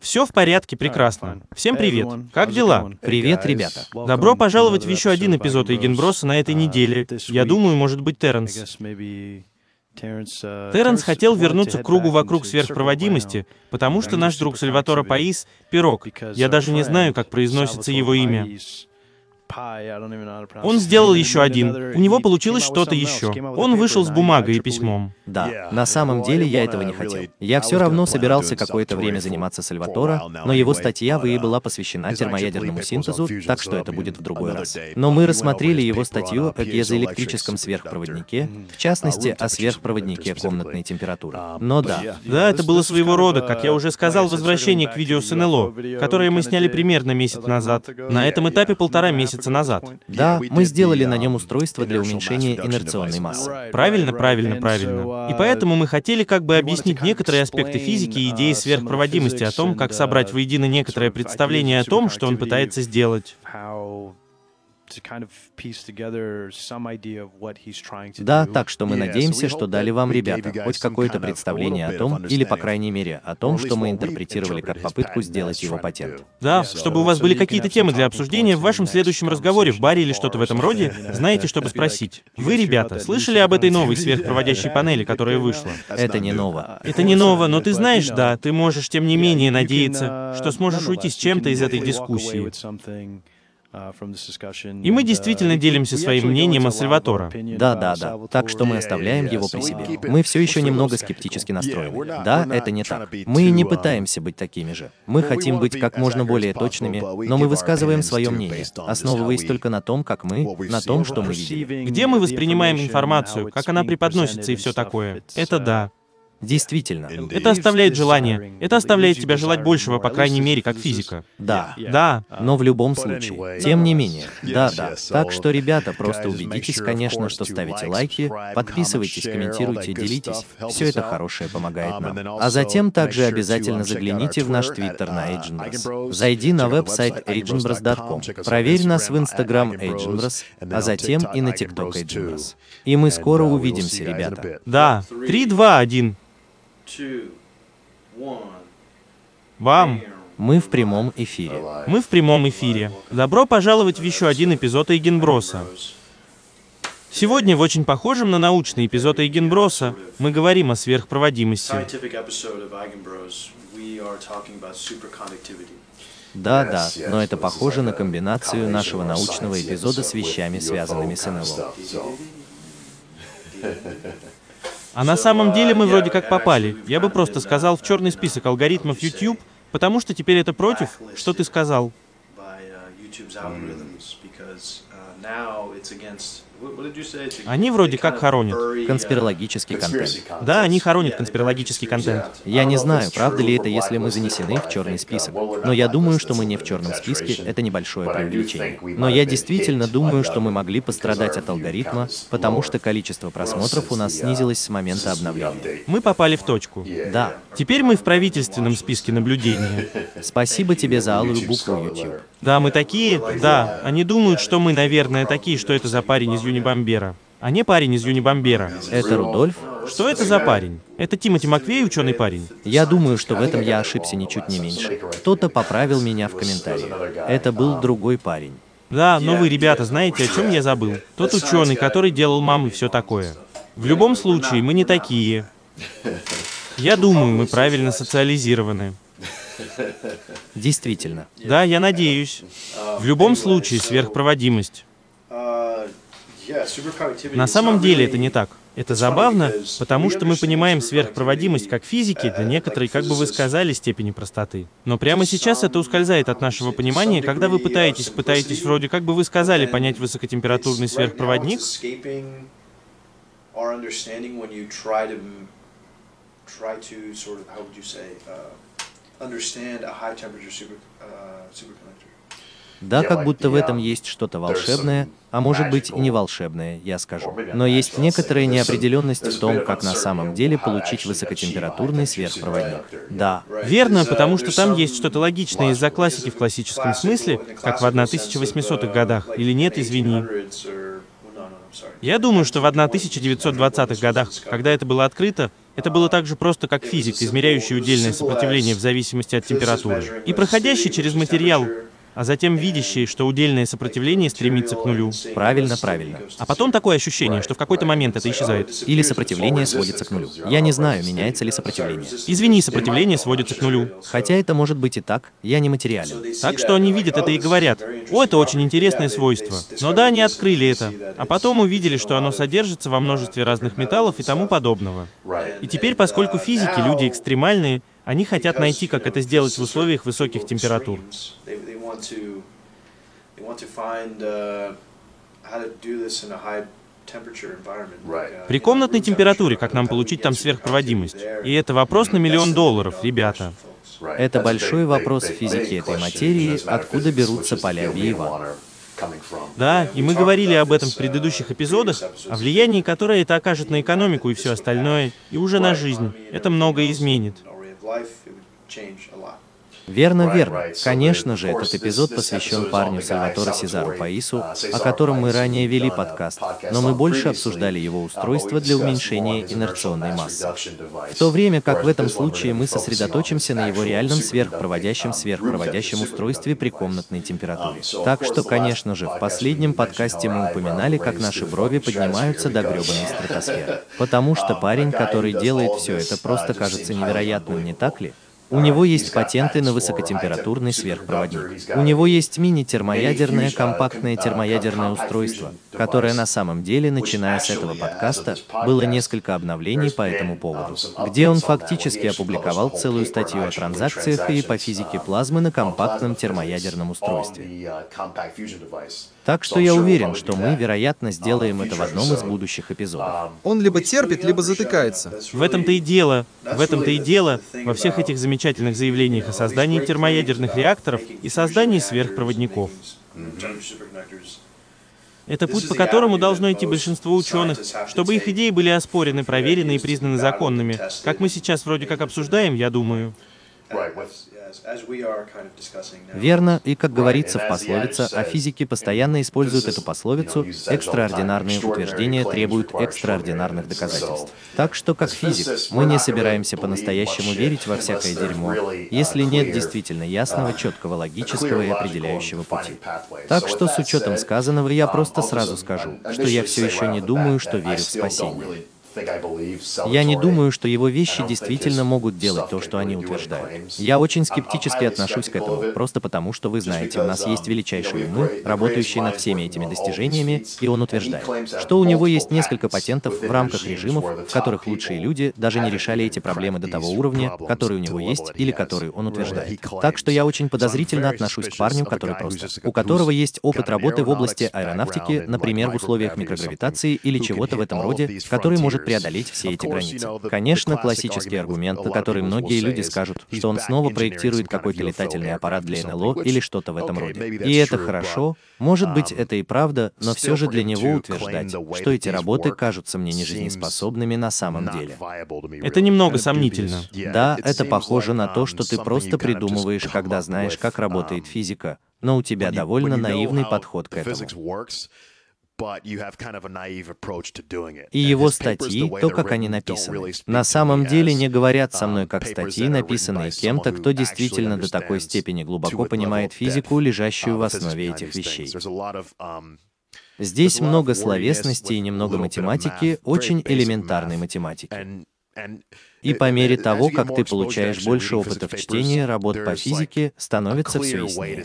Все в порядке, прекрасно. Всем привет. Как дела? Привет, ребята. Добро пожаловать в еще один эпизод Эйгенброса на этой неделе. Я думаю, может быть, Терренс. Терренс хотел вернуться к кругу вокруг сверхпроводимости, потому что наш друг Сальватора Паис — пирог. Я даже не знаю, как произносится его имя. Он сделал еще один. У него получилось что-то еще. Он вышел с бумагой и письмом. Да, на самом деле я этого не хотел. Я все равно собирался какое-то время заниматься Сальватора, но его статья в ИИ была посвящена термоядерному синтезу, так что это будет в другой раз. Но мы рассмотрели его статью о пьезоэлектрическом сверхпроводнике, в частности, о сверхпроводнике комнатной температуры. Но да. Да, это было своего рода, как я уже сказал, возвращение к видео с НЛО, которое мы сняли примерно месяц назад. На этом этапе полтора месяца месяца назад. Да, мы сделали на нем устройство для уменьшения инерционной массы. Правильно, правильно, правильно. И поэтому мы хотели как бы объяснить некоторые аспекты физики и идеи сверхпроводимости, о том, как собрать воедино некоторое представление о том, что он пытается сделать. Да, так что мы надеемся, что дали вам, ребята, хоть какое-то представление о том, или, по крайней мере, о том, что мы интерпретировали как попытку сделать его патент. Да, чтобы у вас были какие-то темы для обсуждения в вашем следующем разговоре в баре или что-то в этом роде, знаете, чтобы спросить. Вы, ребята, слышали об этой новой сверхпроводящей панели, которая вышла? Это не ново. Это не ново, но ты знаешь, да, ты можешь, тем не менее, надеяться, что сможешь уйти с чем-то из этой дискуссии. И мы действительно делимся своим мнением о Сальватора. Да, да, да. Так что мы оставляем его при себе. Мы все еще немного скептически настроены. Да, это не так. Мы не пытаемся быть такими же. Мы хотим быть как можно более точными, но мы высказываем свое мнение, основываясь только на том, как мы, на том, что мы видим. Где мы воспринимаем информацию, как она преподносится и все такое. Это да. Действительно. Это оставляет желание. Это оставляет тебя желать большего, по крайней мере, как физика. Да. Да. Но в любом случае. Тем не менее. Да, да. Так что, ребята, просто убедитесь, конечно, что ставите лайки, подписывайтесь, комментируйте, делитесь. Все это хорошее помогает нам. А затем также обязательно загляните в наш твиттер на Agenbros. Зайди на веб-сайт agenbros.com. Проверь нас в Instagram Agenbros, а затем и на TikTok Agenbros. И мы скоро увидимся, ребята. Да. Три, два, один. Вам. Мы в прямом эфире. Мы в прямом эфире. Добро пожаловать в еще один эпизод Эйгенброса. Сегодня в очень похожем на научный эпизод Эйгенброса мы говорим о сверхпроводимости. Да, да, но это похоже на комбинацию нашего научного эпизода с вещами, связанными с НЛО. А на самом деле мы вроде как попали. Я бы просто сказал в черный список алгоритмов YouTube, потому что теперь это против, что ты сказал. Они вроде как хоронят. Конспирологический контент. Да, они хоронят конспирологический контент. Я не знаю, правда ли это, если мы занесены в черный список. Но я думаю, что мы не в черном списке, это небольшое преувеличение. Но я действительно думаю, что мы могли пострадать от алгоритма, потому что количество просмотров у нас снизилось с момента обновления. Мы попали в точку. Да. Теперь мы в правительственном списке наблюдения. Спасибо тебе за алую букву, YouTube. Да, мы такие, да. Они думают, что мы, наверное, такие, что это за парень из Юнибомбера. А не парень из Юнибомбера. Это Рудольф? Что это за парень? Это Тимоти Маквей, ученый парень? Я думаю, что в этом я ошибся ничуть не меньше. Кто-то поправил меня в комментариях. Это был другой парень. Да, но вы, ребята, знаете, о чем я забыл? Тот ученый, который делал мамы все такое. В любом случае, мы не такие. Я думаю, мы правильно социализированы. Действительно. Да, я надеюсь. В любом случае, сверхпроводимость. На самом деле это не так. Это забавно, потому что мы понимаем сверхпроводимость как физики до некоторой, как бы вы сказали, степени простоты. Но прямо сейчас это ускользает от нашего понимания, когда вы пытаетесь, пытаетесь вроде, как бы вы сказали, понять высокотемпературный сверхпроводник. Да, как будто в этом есть что-то волшебное, а может быть и не волшебное, я скажу. Но есть некоторая неопределенность в том, как на самом деле получить высокотемпературный сверхпроводник. Да. Верно, потому что там есть что-то логичное из-за классики в классическом смысле, как в 1800-х годах. Или нет, извини. Я думаю, что в 1920-х годах, когда это было открыто, Это было так же просто, как физик, измеряющий удельное сопротивление в зависимости от температуры. И проходящий через материал а затем видящий, что удельное сопротивление стремится к нулю. Правильно, правильно. А потом такое ощущение, что в какой-то момент это исчезает. Или сопротивление сводится к нулю. Я не знаю, меняется ли сопротивление. Извини, сопротивление сводится к нулю. Хотя это может быть и так, я не материален. Так что они видят это и говорят, о, это очень интересное свойство. Но да, они открыли это. А потом увидели, что оно содержится во множестве разных металлов и тому подобного. И теперь, поскольку физики люди экстремальные, они хотят найти, как это сделать в условиях высоких температур. При комнатной температуре, как нам получить там сверхпроводимость? И это вопрос на миллион долларов, ребята. Это большой вопрос в физике этой материи, откуда берутся поля Виева. Да, и мы говорили об этом в предыдущих эпизодах, о влиянии, которое это окажет на экономику и все остальное, и уже на жизнь. Это многое изменит. life, it would change a lot. Верно, верно. Конечно же, этот эпизод посвящен парню Сальваторе Сезару Паису, о котором мы ранее вели подкаст, но мы больше обсуждали его устройство для уменьшения инерционной массы. В то время как в этом случае мы сосредоточимся на его реальном сверхпроводящем сверхпроводящем устройстве при комнатной температуре. Так что, конечно же, в последнем подкасте мы упоминали, как наши брови поднимаются до гребаной стратосферы. Потому что парень, который делает все это, просто кажется невероятным, не так ли? У него есть патенты на высокотемпературный сверхпроводник. У него есть мини-термоядерное компактное термоядерное устройство, которое на самом деле, начиная с этого подкаста, было несколько обновлений по этому поводу, где он фактически опубликовал целую статью о транзакциях и по физике плазмы на компактном термоядерном устройстве. Так что я уверен, что мы, вероятно, сделаем это в одном из будущих эпизодов. Он либо терпит, либо затыкается. В этом-то и дело. В этом-то и дело. Во всех этих замечательных заявлениях о создании термоядерных реакторов и создании сверхпроводников. Это путь, по которому должно идти большинство ученых, чтобы их идеи были оспорены, проверены и признаны законными. Как мы сейчас вроде как обсуждаем, я думаю. Верно, и как говорится в пословице, а физики постоянно используют эту пословицу, экстраординарные утверждения требуют экстраординарных доказательств. Так что, как физик, мы не собираемся по-настоящему верить во всякое дерьмо, если нет действительно ясного, четкого, логического и определяющего пути. Так что, с учетом сказанного, я просто сразу скажу, что я все еще не думаю, что верю в спасение. Я не думаю, что его вещи действительно могут делать то, что они утверждают. Я очень скептически отношусь к этому, просто потому, что вы знаете, у нас есть величайшие умы, работающие над всеми этими достижениями, и он утверждает, что у него есть несколько патентов в рамках режимов, в которых лучшие люди даже не решали эти проблемы до того уровня, который у него есть или который он утверждает. Так что я очень подозрительно отношусь к парню, который просто, у которого есть опыт работы в области аэронавтики, например, в условиях микрогравитации или чего-то в этом роде, который может преодолеть все эти границы. Конечно, классический аргумент, на который многие люди скажут, что он снова проектирует какой-то летательный аппарат для НЛО или что-то в этом роде. И это хорошо, может быть, это и правда, но все же для него утверждать, что эти работы кажутся мне нежизнеспособными на самом деле. Это немного сомнительно. Да, это похоже на то, что ты просто придумываешь, когда знаешь, как работает физика, но у тебя довольно наивный подход к этому. И его статьи, то, как они написаны, на самом деле не говорят со мной как статьи, написанные кем-то, кто действительно до такой степени глубоко понимает физику, лежащую в основе этих вещей. Здесь много словесности и немного математики, очень элементарной математики. И по мере того, как ты получаешь больше опыта в чтении работ по физике, становится все яснее.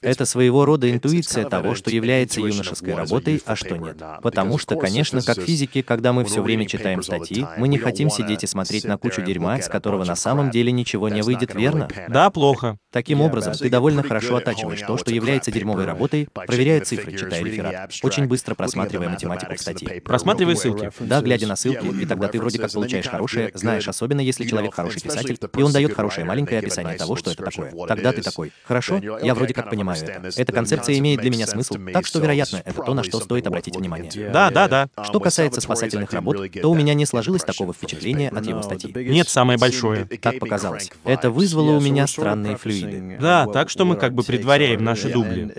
Это своего рода интуиция того, что является юношеской работой, а что нет. Потому что, конечно, как физики, когда мы все время читаем статьи, мы не хотим сидеть и смотреть на кучу дерьма, с которого на самом деле ничего не выйдет, верно? Да, плохо. Таким образом, ты довольно хорошо оттачиваешь то, что является дерьмовой работой, проверяя цифры, читая реферат, очень быстро просматривая математику в статье. Просматривая ссылки. Да, глядя на ссылки, и тогда ты вроде как получаешь хорошее, знаешь, особенно если человек хороший писатель, и он дает хорошее маленькое описание того, что это такое. Тогда ты такой, хорошо, я вроде как понимаю это. Эта концепция имеет для меня смысл, так что, вероятно, это то, на что стоит обратить внимание. Да, да, да. Что касается спасательных работ, то у меня не сложилось такого впечатления от его статьи. Нет, самое большое. Так показалось. Это вызвало у меня странные флюиды. Да, так что мы как бы предваряем наши дубли.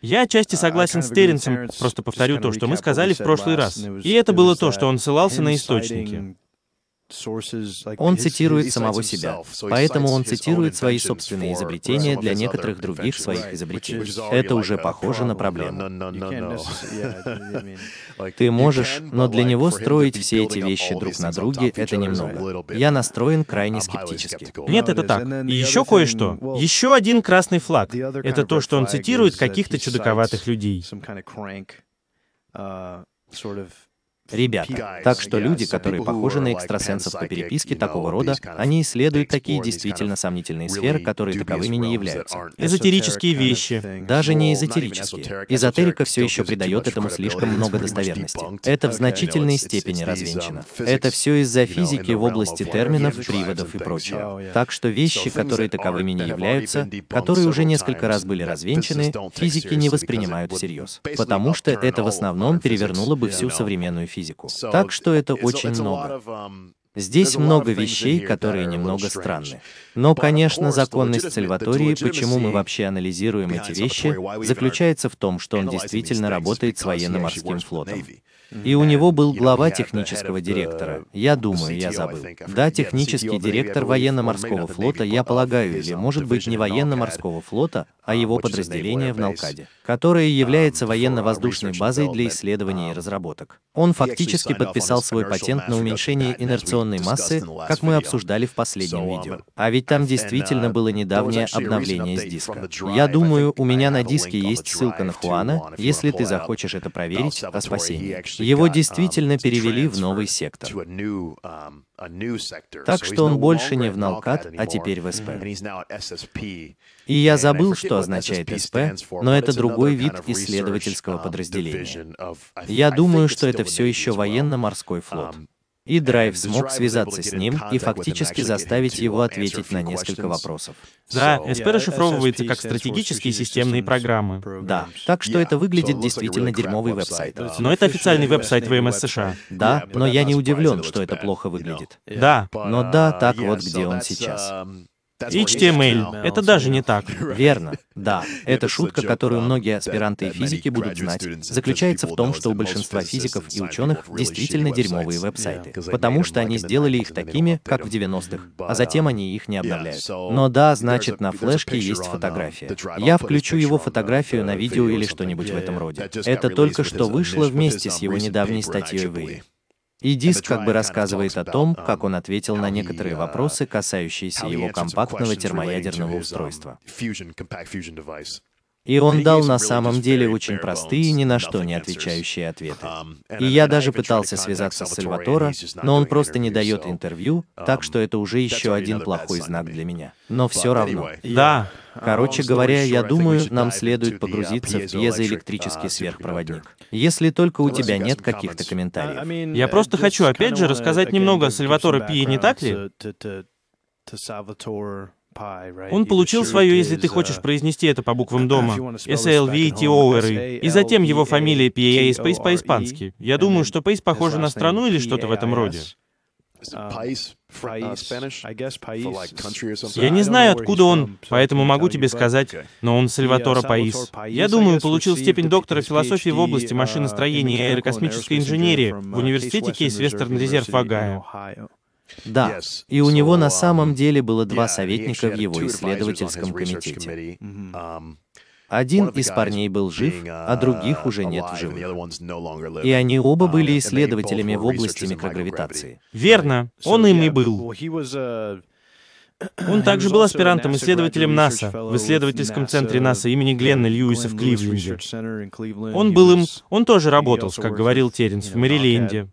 Я отчасти согласен с Терренсом, просто повторю то, что мы сказали в прошлый раз. И это было то, что он ссылался на источники. Он цитирует самого себя, поэтому он цитирует свои собственные изобретения для некоторых других своих изобретений. Это уже похоже на проблему. Ты можешь, но для него строить все эти вещи друг на друге — это немного. Я настроен крайне скептически. Нет, это так. И еще кое-что. Еще один красный флаг. Это то, что он цитирует каких-то чудаковатых людей. Ребята, так что люди, которые похожи на экстрасенсов по переписке такого рода, они исследуют такие действительно сомнительные сферы, которые таковыми не являются. Эзотерические вещи. Даже не эзотерические. Эзотерика все еще придает этому слишком много достоверности. Это в значительной степени развенчано. Это все из-за физики в области терминов, приводов и прочего. Так что вещи, которые таковыми не являются, которые уже несколько раз были развенчаны, физики не воспринимают всерьез. Потому что это в основном перевернуло бы всю современную физику физику. Так что это очень много. Здесь много вещей, которые немного странны. Но, конечно, законность Сальватории, почему мы вообще анализируем эти вещи, заключается в том, что он действительно работает с военно-морским флотом. И у него был глава технического директора. Я думаю, я забыл. Да, технический директор военно-морского флота, я полагаю, или, может быть, не военно-морского флота, а его подразделение в Налкаде, которое является военно-воздушной базой для исследований и разработок. Он фактически подписал свой патент на уменьшение инерционной массы, как мы обсуждали в последнем видео. А ведь там действительно было недавнее обновление с диска. Я думаю, у меня на диске есть ссылка на Хуана, если ты захочешь это проверить, о спасении. Его действительно перевели в новый сектор. Так что он больше не в Налкат, а теперь в СП. И я забыл, что означает СП, но это другой вид исследовательского подразделения. Я думаю, что это все еще военно-морской флот. И Драйв смог связаться с ним и фактически заставить его ответить на несколько вопросов. Да, СП расшифровывается как стратегические системные программы. Да, так что это выглядит действительно дерьмовый веб-сайт. Но это официальный веб-сайт ВМС США. Да, но я не удивлен, что это плохо выглядит. Да. Но да, так вот где он сейчас. HTML. Это даже не так. Верно. Да. Эта шутка, которую многие аспиранты и физики будут знать, заключается в том, что у большинства физиков и ученых действительно дерьмовые веб-сайты, потому что они сделали их такими, как в 90-х, а затем они их не обновляют. Но да, значит, на флешке есть фотография. Я включу его фотографию на видео или что-нибудь в этом роде. Это только что вышло вместе с его недавней статьей в. И диск как бы рассказывает о том, как он ответил на некоторые вопросы, касающиеся его компактного термоядерного устройства. И он дал на самом деле очень простые, ни на что не отвечающие ответы. И я даже пытался связаться с Сальватора, но он просто не дает интервью, так что это уже еще один плохой знак для меня. Но все равно. Да. Короче говоря, я думаю, нам следует погрузиться в пьезоэлектрический сверхпроводник. Если только у тебя нет каких-то комментариев. Я просто хочу опять же рассказать немного о Сальваторе Пие, не так ли? Он получил свое, если ты хочешь произнести это по буквам дома, SLVTOR, и затем его фамилия PA Space по-испански. Я думаю, что Пейс похоже на страну или что-то в этом роде. Я не знаю, откуда он, поэтому могу тебе сказать, но он Сальватора Паис. Я думаю, получил степень доктора философии в области машиностроения и аэрокосмической инженерии в университете Кейс Вестерн Резерв Огайо. Да, и у него на самом деле было два советника в его исследовательском комитете. Один из парней был жив, а других уже нет в живых. И они оба были исследователями в области микрогравитации. Верно, он им и был. Он также был аспирантом-исследователем НАСА в исследовательском центре НАСА имени Гленна Льюиса в Кливленде. Он был им... Он тоже работал, как говорил Теренс, в Мэриленде.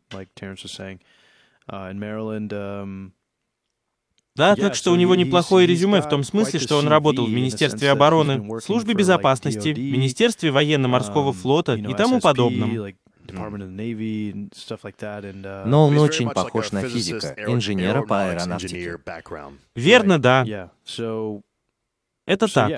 Да, так что у него неплохое резюме в том смысле, что он работал в Министерстве обороны, Службе безопасности, Министерстве военно-морского флота и тому подобном. Но он очень похож на физика, инженера по аэронавтике. Верно, да. Это так.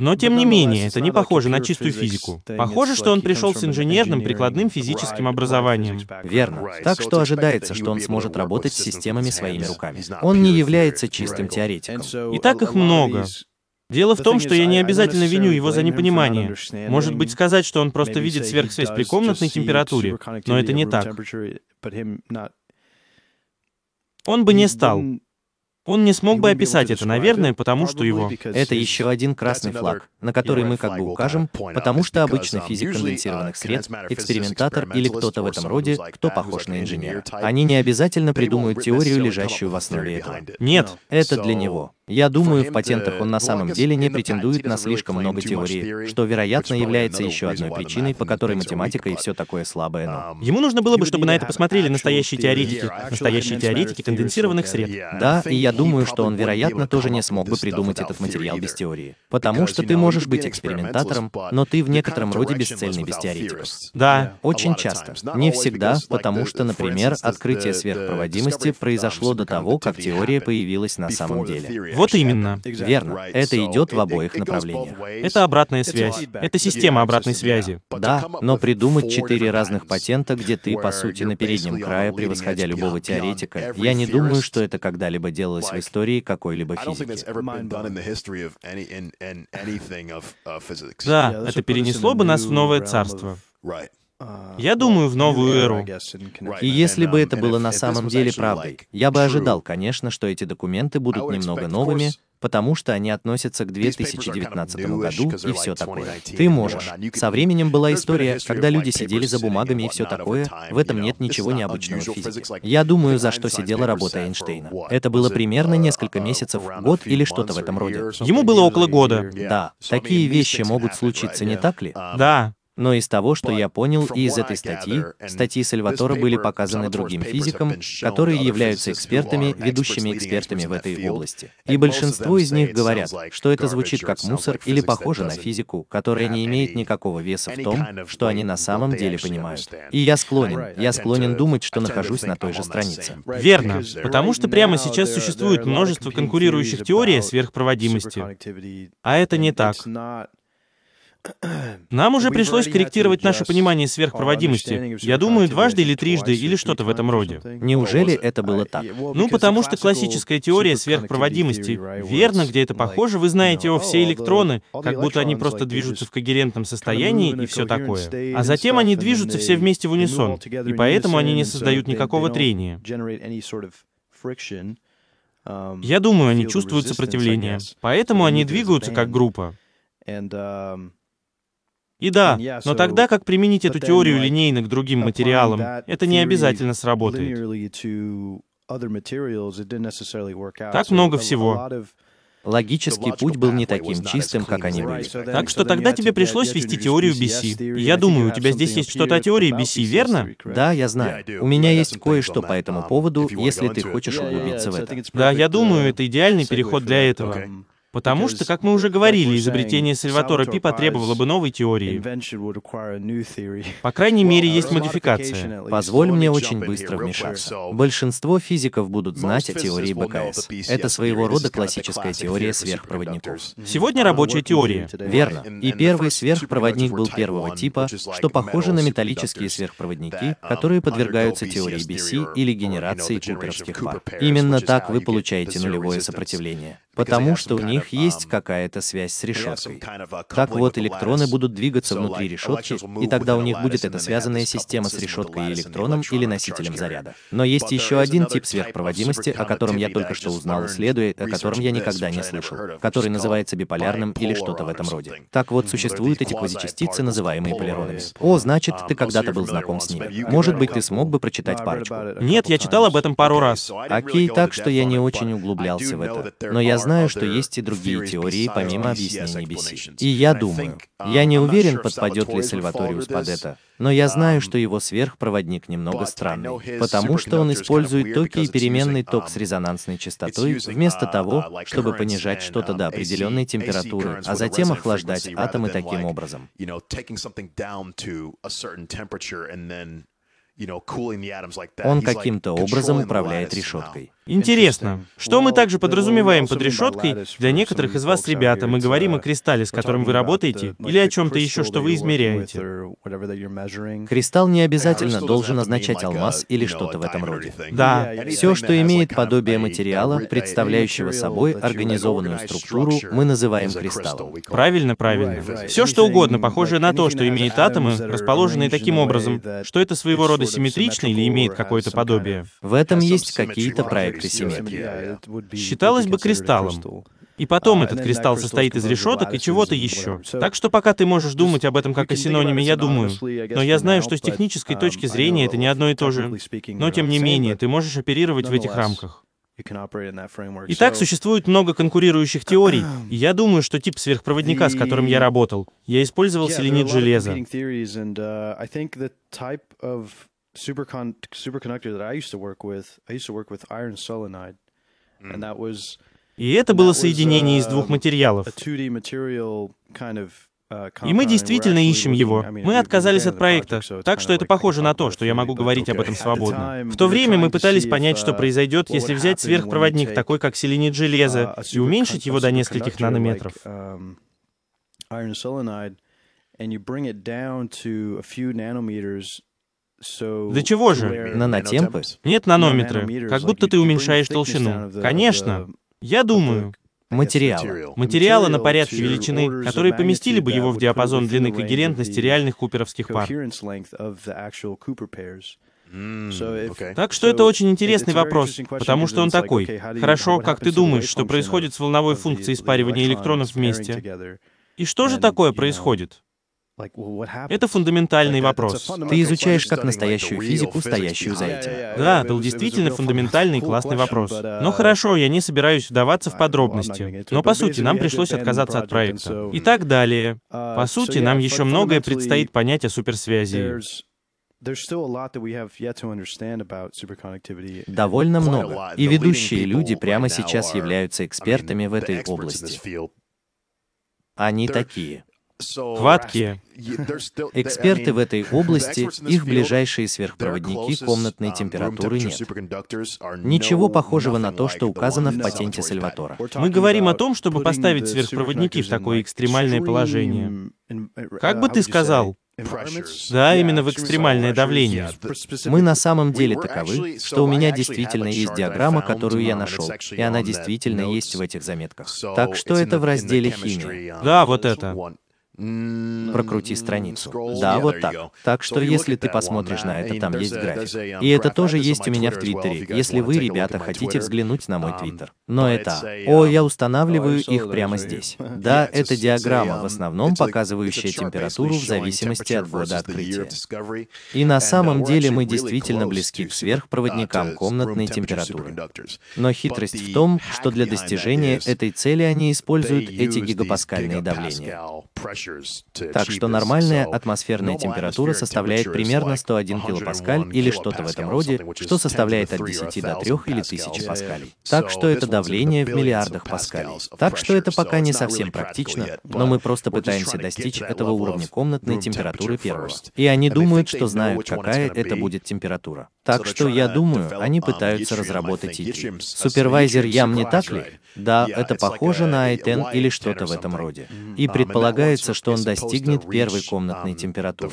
Но, тем не менее, это не похоже на чистую физику. Похоже, что он пришел с инженерным прикладным физическим образованием. Верно. Так что ожидается, что он сможет работать с системами своими руками. Он не является чистым теоретиком. И так их много. Дело в том, что я не обязательно виню его за непонимание. Может быть, сказать, что он просто видит сверхсвязь при комнатной температуре, но это не так. Он бы не стал. Он не смог бы описать это, наверное, потому что его... Это еще один красный флаг, на который мы как бы укажем, потому что обычно физик конденсированных сред, экспериментатор или кто-то в этом роде, кто похож на инженера. Они не обязательно придумают теорию, лежащую в основе этого. Нет. Это для него. Я думаю, в патентах он на самом деле не претендует на слишком много теории, что, вероятно, является еще одной причиной, по которой математика и все такое слабое, но... Ему нужно было бы, чтобы на это посмотрели настоящие теоретики, настоящие теоретики конденсированных сред. Да, и я думаю, что он, вероятно, тоже не смог бы придумать этот материал без теории. Потому что ты можешь быть экспериментатором, но ты в некотором роде бесцельный без теоретиков. Да. Очень часто. Не всегда, потому что, например, открытие сверхпроводимости произошло до того, как теория появилась на самом деле. Вот именно. Верно. Это идет в обоих направлениях. Это обратная связь. Это система обратной связи. Да, но придумать четыре разных патента, где ты, по сути, на переднем крае, превосходя любого теоретика, я не думаю, что это когда-либо делалось в истории какой-либо физики. Да, это перенесло бы нас в новое царство. Я думаю, в новую эру. И если бы это было на самом деле правдой, я бы ожидал, конечно, что эти документы будут немного новыми, потому что они относятся к 2019 году и все такое. Ты можешь. Со временем была история, когда люди сидели за бумагами и все такое. В этом нет ничего необычного в физике. Я думаю, за что сидела работа Эйнштейна. Это было примерно несколько месяцев, год или что-то в этом роде. Ему было около года. Да, такие вещи могут случиться, не так ли? Да. Но из того, что я понял и из этой статьи, статьи Сальватора были показаны другим физикам, которые являются экспертами, ведущими экспертами в этой области. И большинство из них говорят, что это звучит как мусор или похоже на физику, которая не имеет никакого веса в том, что они на самом деле понимают. И я склонен, я склонен думать, что нахожусь на той же странице. Верно, потому что прямо сейчас существует множество конкурирующих теорий о сверхпроводимости. А это не так. Нам уже пришлось корректировать наше понимание сверхпроводимости. Я думаю, дважды или трижды, или что-то в этом роде. Неужели это было так? Ну, потому что классическая теория сверхпроводимости, верно, где это похоже, вы знаете, о, все электроны, как будто они просто движутся в когерентном состоянии и все такое. А затем они движутся все вместе в унисон, и поэтому они не создают никакого трения. Я думаю, они чувствуют сопротивление, поэтому они двигаются как группа. И да, но тогда как применить эту теорию линейно к другим материалам, это не обязательно сработает. Так много всего. Логический путь был не таким чистым, как они были. Так что тогда тебе пришлось ввести теорию BC. Я думаю, у тебя здесь есть что-то о теории BC, верно? Да, я знаю. У меня есть кое-что по этому поводу, если ты хочешь углубиться в это. Да, я думаю, это идеальный переход для этого. Потому что, как мы уже говорили, изобретение Сальватора Пи потребовало бы новой теории. По крайней мере, есть модификация. Позволь мне очень быстро вмешаться. Большинство физиков будут знать о теории БКС. Это своего рода классическая теория сверхпроводников. Сегодня рабочая теория. Верно. И первый сверхпроводник был первого типа, что похоже на металлические сверхпроводники, которые подвергаются теории BC или генерации куперовских пар. Именно так вы получаете нулевое сопротивление потому что у них есть какая-то связь с решеткой. Так вот, электроны будут двигаться внутри решетки, и тогда у них будет эта связанная система с решеткой и электроном или носителем заряда. Но есть еще один тип сверхпроводимости, о котором я только что узнал, исследуя, о котором я никогда не слышал, который называется биполярным или что-то в этом роде. Так вот, существуют эти квазичастицы, называемые полиронами. О, значит, ты когда-то был знаком с ними. Может быть, ты смог бы прочитать парочку. Нет, я читал об этом пару раз. Окей, так что я не очень углублялся в это. Но я знаю, что есть и другие теории, помимо объяснений BC. И я думаю, я не уверен, подпадет ли Сальваториус под это, но я знаю, что его сверхпроводник немного странный, потому что он использует токи и переменный ток с резонансной частотой, вместо того, чтобы понижать что-то до определенной температуры, а затем охлаждать атомы таким образом. Он каким-то образом управляет решеткой. Интересно. Что мы также подразумеваем под решеткой? Для некоторых из вас, ребята, мы говорим о кристалле, с которым вы работаете, или о чем-то еще, что вы измеряете. Кристалл не обязательно должен означать алмаз или что-то в этом роде. Да. Все, что имеет подобие материала, представляющего собой организованную структуру, мы называем кристаллом. Правильно, правильно. Все, что угодно, похожее на то, что имеет атомы, расположенные таким образом, что это своего рода симметрично или имеет какое-то подобие. В этом есть какие-то проекты симметрии. Считалось бы кристаллом. И потом этот кристалл состоит из решеток и чего-то еще. Так что пока ты можешь думать об этом как о синониме, я думаю. Но я знаю, что с технической точки зрения это не одно и то же. Но тем не менее, ты можешь оперировать в этих рамках. Итак, существует много конкурирующих теорий, и я думаю, что тип сверхпроводника, с которым я работал, я использовал селенит железа. Superconductor that I used to work with, I used to work with iron selenide, and that was и это было соединение из двух материалов. И мы действительно ищем его. Мы отказались от проекта, так что это похоже на то, что я могу говорить об этом свободно. В то время мы пытались понять, что произойдет, если взять сверхпроводник, такой как селенит железа, и уменьшить его до нескольких нанометров. До чего же? Нанотемпы? Нет, нанометры. Как будто ты уменьшаешь толщину. Конечно. Я думаю, Материалы. Материалы на порядке величины, которые поместили бы его в диапазон длины когерентности реальных куперовских пар. Так что это очень интересный вопрос, потому что он такой. Хорошо, как ты думаешь, что происходит с волновой функцией спаривания электронов вместе? И что же такое происходит? Это фундаментальный вопрос. Ты изучаешь как настоящую физику, стоящую за этим. Да, был действительно фундаментальный и классный вопрос. Но хорошо, я не собираюсь вдаваться в подробности. Но по сути, нам пришлось отказаться от проекта. И так далее. По сути, нам еще многое предстоит понять о суперсвязи. Довольно много. И ведущие люди прямо сейчас являются экспертами в этой области. Они такие. Хваткие. Эксперты в этой области, их ближайшие сверхпроводники комнатной температуры нет. Ничего похожего на то, что указано в патенте Сальватора. Мы говорим о том, чтобы поставить сверхпроводники в такое экстремальное положение. Как бы ты сказал, да, именно в экстремальное давление. Мы на самом деле таковы, что у меня действительно есть диаграмма, которую я нашел, и она действительно есть в этих заметках. Так что это в разделе химии. Да, вот это. Прокрути страницу. Да, вот так. Так что если ты посмотришь на это, там есть график. И это тоже есть у меня в Твиттере, если вы, ребята, хотите взглянуть на мой Твиттер. Но это... О, я устанавливаю их прямо здесь. Да, это диаграмма, в основном показывающая температуру в зависимости от года открытия. И на самом деле мы действительно близки к сверхпроводникам комнатной температуры. Но хитрость в том, что для достижения этой цели они используют эти гигапаскальные давления. Так что нормальная атмосферная температура составляет примерно 101 килопаскаль или что-то в этом роде, что составляет от 10 до 3 или 1000 паскалей. Так что это давление в миллиардах паскалей. Так что это пока не совсем практично, но мы просто пытаемся достичь этого уровня комнатной температуры первого. И они думают, что знают, какая это будет температура. Так что я думаю, они пытаются разработать идею. Супервайзер ям не так ли? Да, это похоже на i10 или что-то в этом роде. И предполагается, что он достигнет первой комнатной температуры.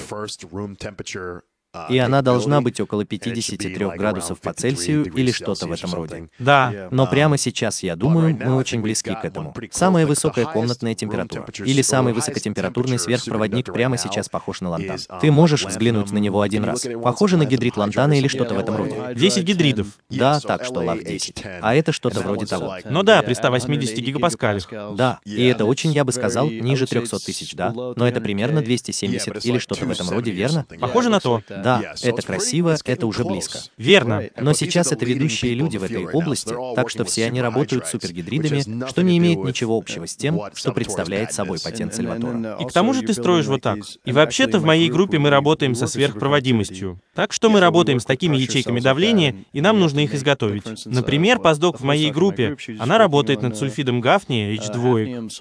И она должна быть около 53 градусов по Цельсию или что-то в этом роде. Да. Но прямо сейчас, я думаю, мы очень близки к этому. Самая высокая комнатная температура. Или самый высокотемпературный сверхпроводник прямо сейчас похож на лантан. Ты можешь взглянуть на него один раз. Похоже на гидрид лантана или что-то в этом роде. 10 гидридов. Да, так что лав 10. А это что-то вроде того. Ну да, при 180 гигапаскалях. Да, и это очень, я бы сказал, ниже 300 тысяч, да? Но это примерно 270 или что-то в этом роде, верно? Похоже на то. Да, это красиво, это уже близко. Верно. Но сейчас это ведущие люди в этой области, так что все они работают с супергидридами, что не имеет ничего общего с тем, что представляет собой патент Сальватора. И к тому же ты строишь вот так. И вообще-то в моей группе мы работаем со сверхпроводимостью. Так что мы работаем с такими ячейками давления, и нам нужно их изготовить. Например, постдок в моей группе, она работает над сульфидом гафния H2.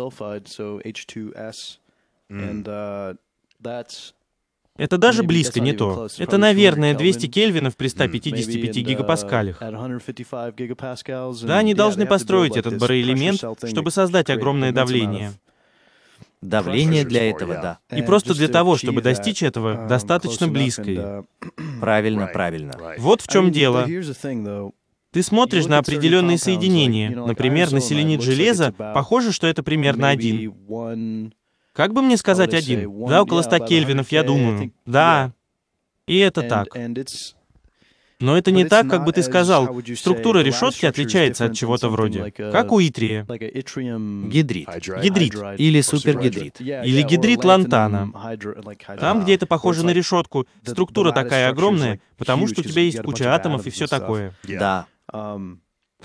Это даже близко не то. Это, наверное, 200 кельвинов при 155 гигапаскалях. Да, они должны построить этот бароэлемент, чтобы создать огромное давление. Давление для этого, да. И просто для того, чтобы достичь этого, достаточно близко. Правильно, правильно. Вот в чем дело. Ты смотришь на определенные соединения, например, на селенит железа, похоже, что это примерно один. Как бы мне сказать один? Да, около 100 кельвинов, я думаю. Да. И это так. Но это не так, как бы ты сказал. Структура решетки отличается от чего-то вроде. Как у итрия. Гидрит. Гидрит. Или супергидрит. Или гидрит лантана. Там, где это похоже на решетку, структура такая огромная, потому что у тебя есть куча атомов и все такое. Да.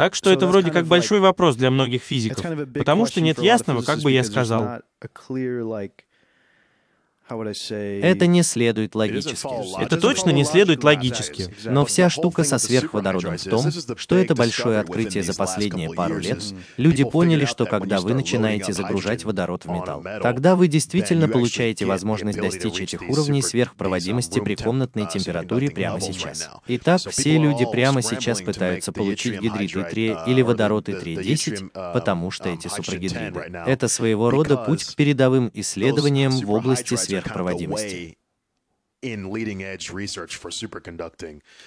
Так что это вроде как большой вопрос для многих физиков, потому что нет ясного, как бы я сказал. Это не следует логически. Это точно не следует логически. Но вся штука со сверхводородом в том, что это большое открытие за последние пару лет. Люди поняли, что когда вы начинаете загружать водород в металл, тогда вы действительно получаете возможность достичь этих уровней сверхпроводимости при комнатной температуре прямо сейчас. Итак, все люди прямо сейчас пытаются получить гидрид И3 или водород И3-10, потому что эти супергидриды — это своего рода путь к передовым исследованиям в области сверхпроводимости сверхпроводимости.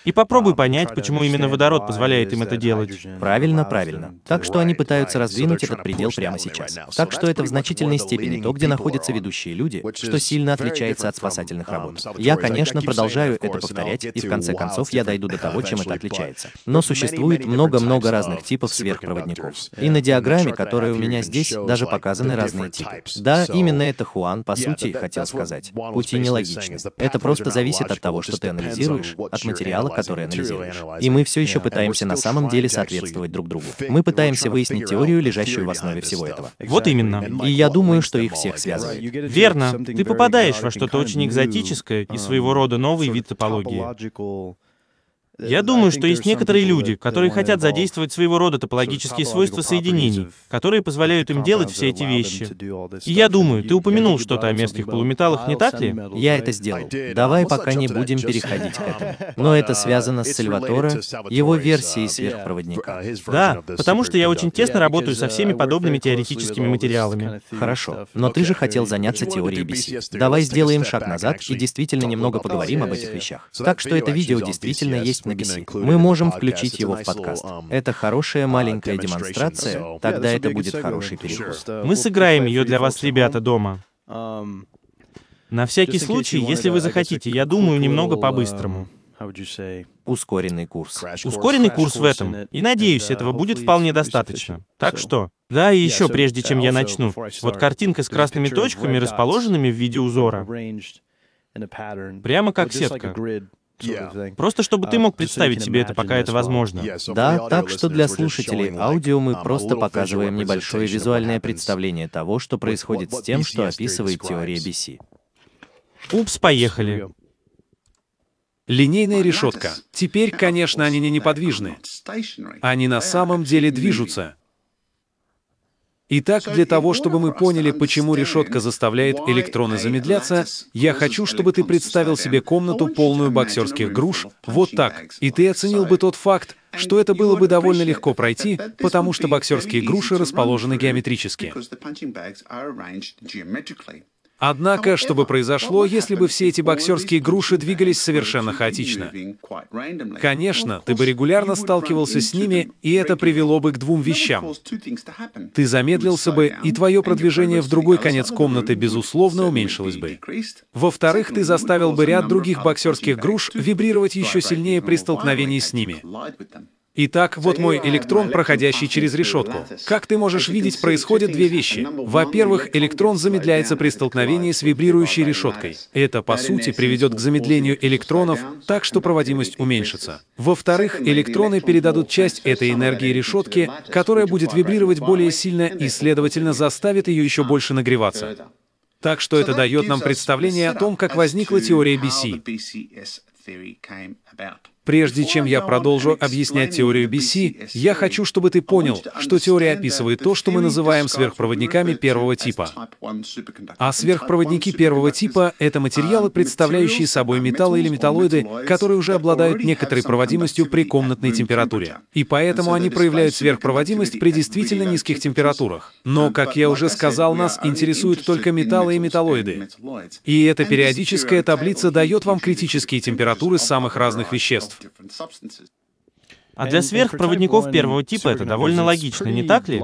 И попробуй понять, почему именно водород позволяет им это делать. Правильно, правильно. Так что они пытаются раздвинуть этот предел прямо сейчас. Так что это в значительной степени то, где находятся ведущие люди, что сильно отличается от спасательных работ. Я, конечно, продолжаю это повторять, и в конце концов я дойду до того, чем это отличается. Но существует много-много разных типов сверхпроводников. И на диаграмме, которая у меня здесь, даже показаны разные типы. Да, именно это Хуан, по сути, хотел сказать. Пути нелогичны. Это просто зависит от того, что ты анализируешь, от материала, который анализируешь. И мы все еще пытаемся на самом деле соответствовать друг другу. Мы пытаемся выяснить теорию, лежащую в основе всего этого. Вот именно. И я думаю, что их всех связывает. Верно. Ты попадаешь во что-то очень экзотическое и своего рода новый вид топологии. Я думаю, что есть некоторые люди, которые хотят задействовать своего рода топологические свойства соединений, которые позволяют им делать все эти вещи. И я думаю, ты упомянул что-то о мерзких полуметаллах, не так ли? Я это сделал. Давай пока не будем переходить к этому. Но это связано с Сальваторе, его версией сверхпроводника. Да, потому что я очень тесно работаю со всеми подобными теоретическими материалами. Хорошо, но ты же хотел заняться теорией BC. Давай сделаем шаг назад и действительно немного поговорим об этих вещах. Так что это видео действительно есть есть на BC. Мы можем включить его в подкаст. Это хорошая маленькая демонстрация, тогда это будет хороший переход. Мы сыграем ее для вас, ребята, дома. На всякий случай, если вы захотите, я думаю, немного по-быстрому. Ускоренный курс. Ускоренный курс в этом. И надеюсь, этого будет вполне достаточно. Так что, да, и еще прежде чем я начну, вот картинка с красными точками, расположенными в виде узора. Прямо как сетка. Просто чтобы ты мог представить себе это, пока это возможно. Да, так что для слушателей аудио мы просто показываем небольшое визуальное представление того, что происходит с тем, что описывает теория BC. Упс, поехали. Линейная решетка. Теперь, конечно, они не неподвижны. Они на самом деле движутся. Итак, для того, чтобы мы поняли, почему решетка заставляет электроны замедляться, я хочу, чтобы ты представил себе комнату, полную боксерских груш, вот так, и ты оценил бы тот факт, что это было бы довольно легко пройти, потому что боксерские груши расположены геометрически. Однако, что бы произошло, если бы все эти боксерские груши двигались совершенно хаотично? Конечно, ты бы регулярно сталкивался с ними, и это привело бы к двум вещам. Ты замедлился бы, и твое продвижение в другой конец комнаты, безусловно, уменьшилось бы. Во-вторых, ты заставил бы ряд других боксерских груш вибрировать еще сильнее при столкновении с ними. Итак, вот мой электрон, проходящий через решетку. Как ты можешь видеть, происходят две вещи. Во-первых, электрон замедляется при столкновении с вибрирующей решеткой. Это, по сути, приведет к замедлению электронов так, что проводимость уменьшится. Во-вторых, электроны передадут часть этой энергии решетке, которая будет вибрировать более сильно и, следовательно, заставит ее еще больше нагреваться. Так что это дает нам представление о том, как возникла теория BC. Прежде чем я продолжу объяснять теорию BC, я хочу, чтобы ты понял, что теория описывает то, что мы называем сверхпроводниками первого типа. А сверхпроводники первого типа — это материалы, представляющие собой металлы или металлоиды, которые уже обладают некоторой проводимостью при комнатной температуре. И поэтому они проявляют сверхпроводимость при действительно низких температурах. Но, как я уже сказал, нас интересуют только металлы и металлоиды. И эта периодическая таблица дает вам критические температуры самых разных веществ. А для сверхпроводников первого типа это довольно логично, не так ли?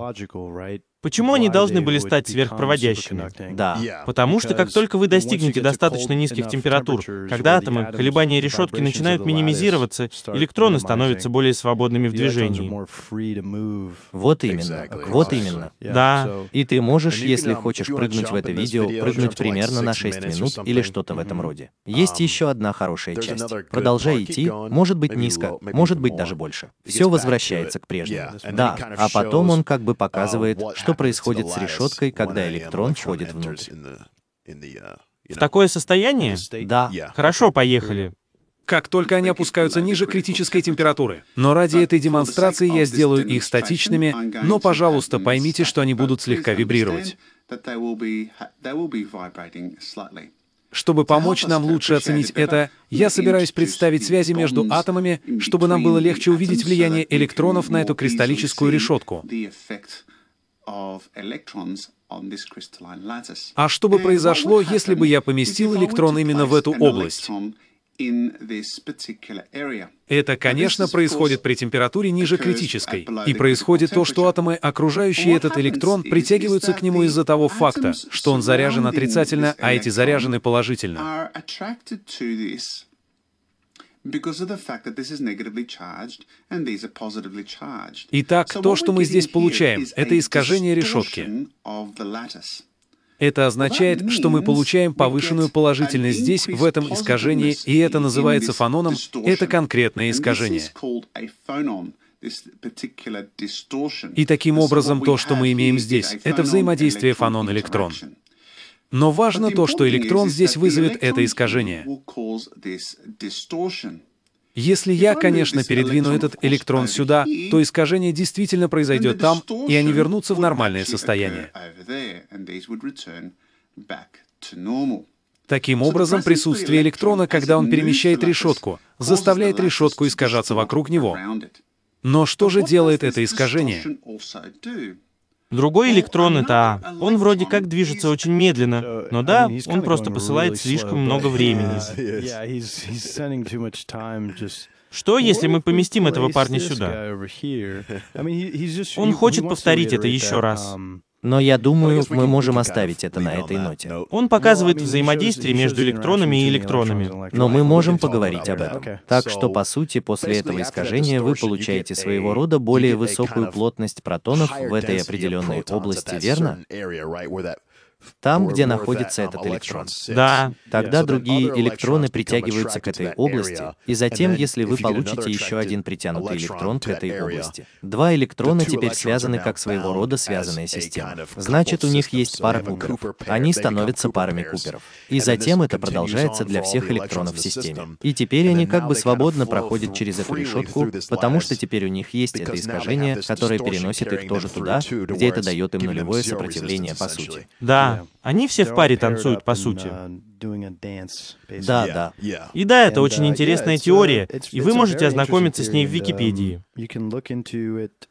Почему они должны были стать сверхпроводящими? Да. Потому что как только вы достигнете достаточно низких температур, когда атомы, колебания решетки начинают минимизироваться, электроны становятся более свободными в движении. Вот именно. Вот именно. Да. И ты можешь, если хочешь прыгнуть в это видео, прыгнуть примерно на 6 минут или что-то в этом роде. Есть еще одна хорошая часть. Продолжай идти, может быть низко, может быть даже больше. Все возвращается к прежнему. Да, а потом он как бы показывает, что происходит с решеткой, когда электрон входит внутрь. В такое состояние? Да. Хорошо, поехали. как только они опускаются ниже критической температуры. Но ради этой демонстрации я сделаю их статичными, но, пожалуйста, поймите, что они будут слегка вибрировать. Чтобы помочь нам лучше оценить это, я собираюсь представить связи между атомами, чтобы нам было легче увидеть влияние электронов на эту кристаллическую решетку. А что бы произошло, если бы я поместил электрон именно в эту область? Это, конечно, происходит при температуре ниже критической. И происходит то, что атомы, окружающие этот электрон, притягиваются к нему из-за того факта, что он заряжен отрицательно, а эти заряжены положительно. Итак, то, что мы здесь получаем, это искажение решетки. Это означает, что мы получаем повышенную положительность здесь, в этом искажении, и это называется фононом, это конкретное искажение. И таким образом то, что мы имеем здесь, это взаимодействие фонон-электрон. Но важно то, что электрон здесь вызовет это искажение. Если я, конечно, передвину этот электрон сюда, то искажение действительно произойдет там, и они вернутся в нормальное состояние. Таким образом, присутствие электрона, когда он перемещает решетку, заставляет решетку искажаться вокруг него. Но что же делает это искажение? Другой электрон — это А. Он вроде как движется очень медленно, но да, он просто посылает слишком много времени. Что, если мы поместим этого парня сюда? Он хочет повторить это еще раз. Но я думаю, мы можем оставить это на этой ноте. Он показывает взаимодействие между электронами и электронами. Но мы можем поговорить об этом. Так что, по сути, после этого искажения вы получаете своего рода более высокую плотность протонов в этой определенной области, верно? Там, где находится этот электрон. Да. Тогда другие электроны притягиваются к этой области, и затем, если вы получите еще один притянутый электрон к этой области, два электрона теперь связаны как своего рода связанная система. Значит, у них есть пара Куперов. Они становятся парами Куперов. И затем это продолжается для всех электронов в системе. И теперь они как бы свободно проходят через эту решетку, потому что теперь у них есть это искажение, которое переносит их тоже туда, где это дает им нулевое сопротивление по сути. Да, они все в паре танцуют, по сути. Да, да. И да, это очень интересная теория, и вы можете ознакомиться с ней в Википедии.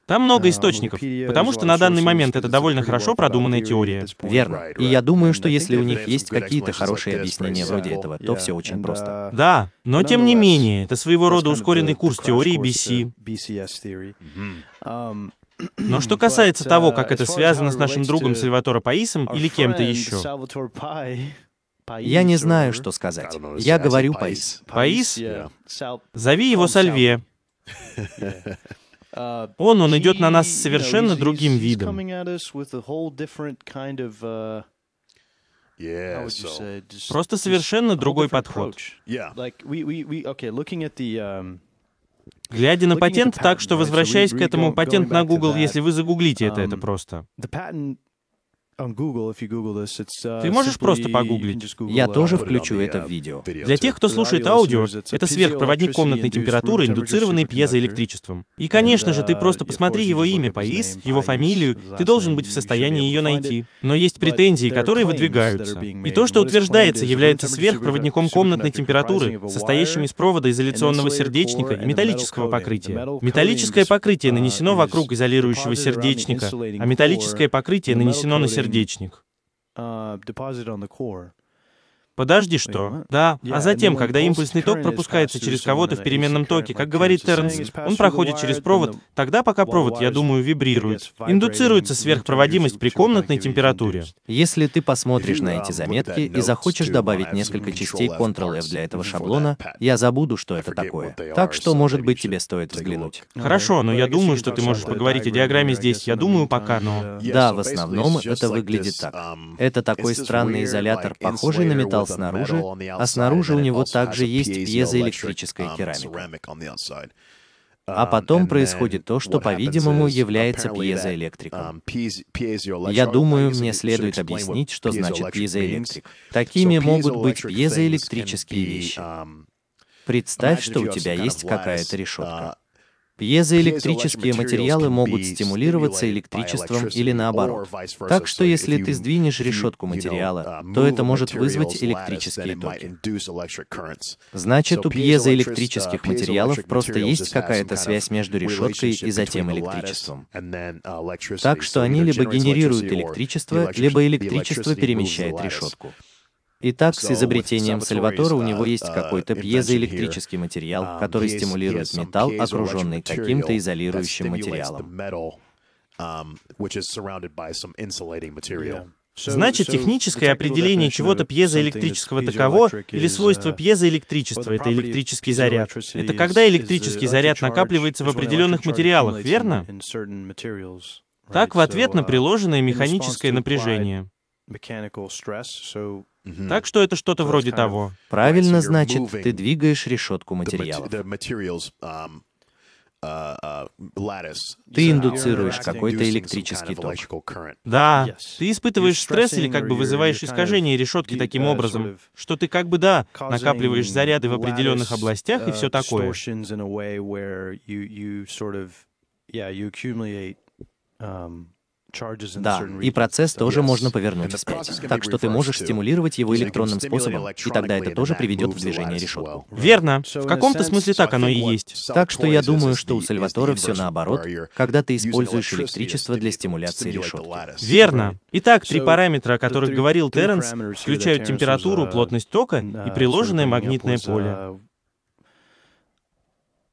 Там много источников, потому что на данный момент это довольно хорошо продуманная теория. Верно. И я думаю, что если у них есть какие-то хорошие объяснения вроде этого, то все очень просто. Да, но тем не менее, это своего рода ускоренный курс теории BC. Но что касается того, как это связано с нашим другом Сальваторо Паисом или кем-то еще, я не знаю, что сказать. Я говорю Паис. Паис? Зови его Сальве. Он, он идет на нас с совершенно другим видом. Просто совершенно другой подход. Глядя на патент так, что возвращаясь к этому, патент на Google, если вы загуглите это, это просто. Ты можешь просто погуглить? Я тоже включу это в видео. Для тех, кто слушает аудио, это сверхпроводник комнатной температуры, индуцированный пьезоэлектричеством. И, конечно же, ты просто посмотри его имя ПАИС, его фамилию, ты должен быть в состоянии ее найти. Но есть претензии, которые выдвигаются. И то, что утверждается, является сверхпроводником комнатной температуры, состоящим из провода изоляционного сердечника и металлического покрытия. Металлическое покрытие нанесено вокруг изолирующего сердечника, а металлическое покрытие нанесено на сердечник. сердечник. Uh, deposit on the core. Подожди, что? Да. А затем, когда импульсный ток пропускается через кого-то в переменном токе, как говорит Тернс, он проходит через провод, тогда пока провод, я думаю, вибрирует. Индуцируется сверхпроводимость при комнатной температуре. Если ты посмотришь на эти заметки и захочешь добавить несколько частей Ctrl-F для этого шаблона, я забуду, что это такое. Так что, может быть, тебе стоит взглянуть. Хорошо, но я думаю, что ты можешь поговорить о диаграмме здесь. Я думаю, пока, но... Да, в основном это выглядит так. Это такой странный изолятор, похожий на металл снаружи, а снаружи у него также есть пьезоэлектрическая керамика. А потом происходит то, что, по-видимому, является пьезоэлектриком. Я думаю, мне следует объяснить, что значит пьезоэлектрик. Такими могут быть пьезоэлектрические вещи. Представь, что у тебя есть какая-то решетка. Пьезоэлектрические материалы могут стимулироваться электричеством или наоборот. Так что если ты сдвинешь решетку материала, то это может вызвать электрические токи. Значит, у пьезоэлектрических материалов просто есть какая-то связь между решеткой и затем электричеством. Так что они либо генерируют электричество, либо электричество перемещает решетку. Итак, с изобретением Сальватора у него есть какой-то пьезоэлектрический материал, который стимулирует металл, окруженный каким-то изолирующим материалом. Значит, техническое определение чего-то пьезоэлектрического таково, или свойство пьезоэлектричества — это электрический заряд. Это когда электрический заряд накапливается в определенных материалах, верно? Так, в ответ на приложенное механическое напряжение. Так что это что-то вроде того. Правильно, значит, ты двигаешь решетку материалов. Ты индуцируешь какой-то электрический ток. Да, ты испытываешь стресс или как бы вызываешь искажение решетки таким образом, что ты как бы, да, накапливаешь заряды в определенных областях и все такое. Да, и процесс тоже можно повернуть вспять. Так что ты можешь стимулировать его электронным способом, и тогда это тоже приведет в движение решетку. Верно. В каком-то смысле так оно и есть. Так что я думаю, что у Сальватора все наоборот, когда ты используешь электричество для стимуляции решетки. Верно. Итак, три параметра, о которых говорил Терренс, включают температуру, плотность тока и приложенное магнитное поле.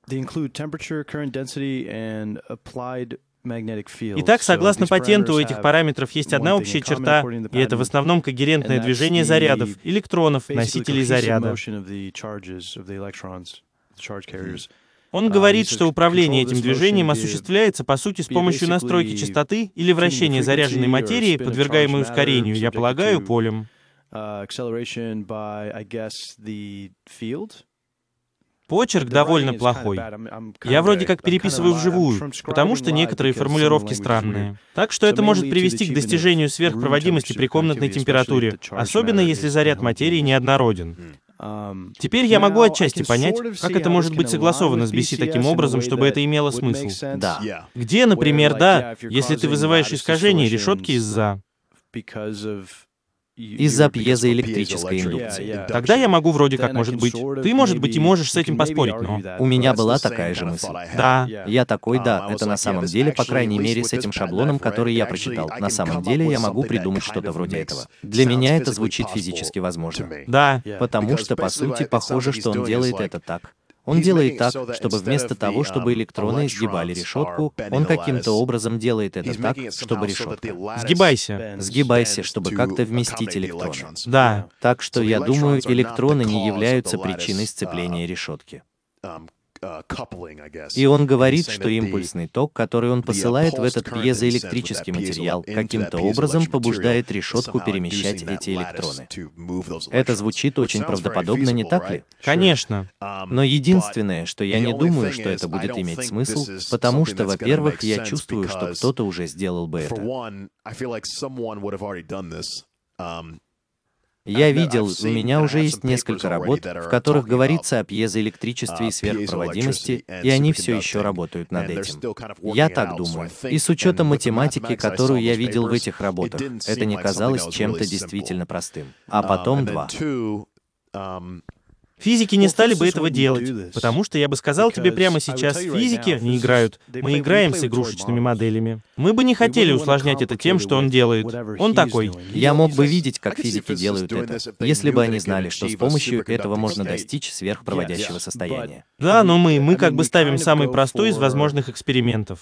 They include temperature, current density, and applied Итак, согласно патенту, у этих параметров есть одна общая черта, и это в основном когерентное движение зарядов, электронов, носителей заряда. Он говорит, что управление этим движением осуществляется, по сути, с помощью настройки частоты или вращения заряженной материи, подвергаемой ускорению, я полагаю, полем. Почерк довольно плохой. Я вроде как переписываю вживую, потому что некоторые формулировки странные. Так что это может привести к достижению сверхпроводимости при комнатной температуре, особенно если заряд материи неоднороден. Теперь я могу отчасти понять, как это может быть согласовано с BC таким образом, чтобы это имело смысл. Да. Где, например, да, если ты вызываешь искажение решетки из-за из-за пьезоэлектрической индукции. Тогда я могу вроде как, может быть. Ты, может быть, и можешь с этим поспорить, но... У меня была такая же мысль. Да. Я такой, да, это на самом деле, по крайней мере, с этим шаблоном, который я прочитал. На самом деле я могу придумать что-то вроде этого. Для меня это звучит физически возможно. Да. Потому что, по сути, похоже, что он делает это так. Он делает так, чтобы вместо того, чтобы электроны сгибали решетку, он каким-то образом делает это так, чтобы решетка... Сгибайся. Сгибайся, чтобы как-то вместить электроны. Да. Так что я думаю, электроны не являются причиной сцепления решетки. И он говорит, что импульсный ток, который он посылает в этот пьезоэлектрический материал, каким-то образом побуждает решетку перемещать эти электроны. Это звучит очень правдоподобно, не так ли? Конечно. Но единственное, что я не думаю, что это будет иметь смысл, потому что, во-первых, я чувствую, что кто-то уже сделал бы это. Я видел, у меня уже есть несколько работ, в которых говорится о пьезоэлектричестве и сверхпроводимости, и они все еще работают над этим. Я так думаю. И с учетом математики, которую я видел в этих работах, это не казалось чем-то действительно простым. А потом два. Физики не стали бы этого делать, потому что я бы сказал тебе прямо сейчас, физики не играют, мы играем с игрушечными моделями. Мы бы не хотели усложнять это тем, что он делает. Он такой. Я мог бы видеть, как физики делают это, если бы они знали, что с помощью этого можно достичь сверхпроводящего состояния. Да, но мы, мы как бы ставим самый простой из возможных экспериментов.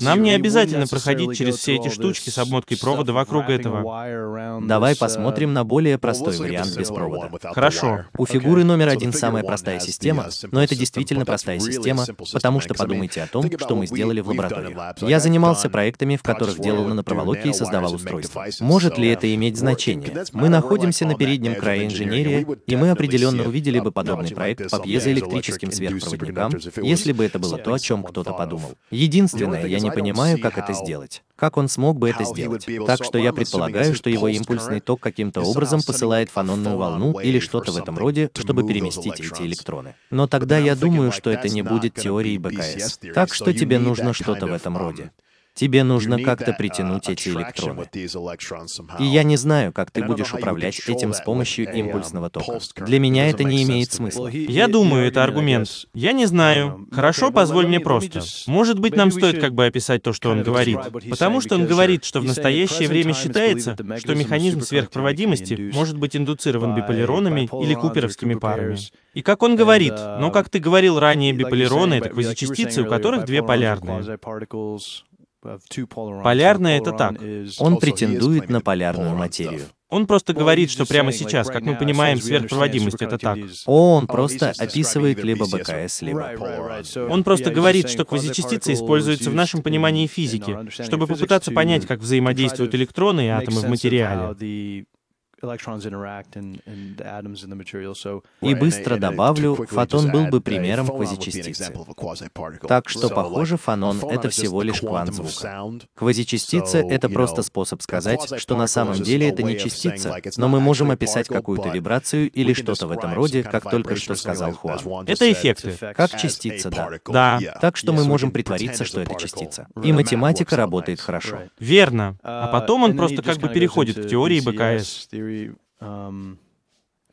Нам не обязательно проходить через все эти штучки с обмоткой провода вокруг этого. Давай посмотрим на более простой вариант без провода. Хорошо. У фигуры номер один самая простая система, но это действительно простая система, потому что подумайте о том, что мы сделали в лаборатории. Я занимался проектами, в которых делал нанопроволоки и создавал устройства. Может ли это иметь значение? Мы находимся на переднем крае инженерии, и мы определенно увидели бы подобный проект по пьезоэлектрическим сверхпроводникам, если бы это было то, о чем кто-то подумал. Единственное, я не понимаю, как это сделать. Как он смог бы это сделать? Так что я предполагаю, что его импульсный ток каким-то образом посылает фононную волну или что-то в этом роде, чтобы переместить эти электроны. Но тогда я думаю, что это не будет теорией БКС. Так что тебе нужно что-то в этом роде. Тебе нужно как-то притянуть эти электроны. И я не знаю, как ты будешь управлять этим с помощью импульсного тока. Для меня это не имеет смысла. Я думаю, это аргумент. Я не знаю. Хорошо, позволь мне просто. Может быть, нам стоит как бы описать то, что он говорит. Потому что он говорит, что в настоящее время считается, что механизм сверхпроводимости может быть индуцирован биполиронами или куперовскими парами. И как он говорит, но как ты говорил ранее, биполироны — это квазичастицы, у которых две полярные. Полярное — это так. Он претендует на полярную материю. Он просто говорит, что прямо сейчас, как мы понимаем, сверхпроводимость — это так. Он просто описывает либо БКС, либо... Он просто говорит, что квазичастицы используются в нашем понимании физики, чтобы попытаться понять, как взаимодействуют электроны и атомы в материале. И быстро добавлю, фотон был бы примером квазичастицы. Так что, похоже, фонон — это всего лишь квант звука. Квазичастица — это просто способ сказать, что на самом деле это не частица, но мы можем описать какую-то вибрацию или что-то в этом роде, как только что сказал Хуан. Это эффекты. Как частица, да. Да. Так что мы можем притвориться, что это частица. И математика работает хорошо. Верно. А потом он просто как бы переходит к теории БКС.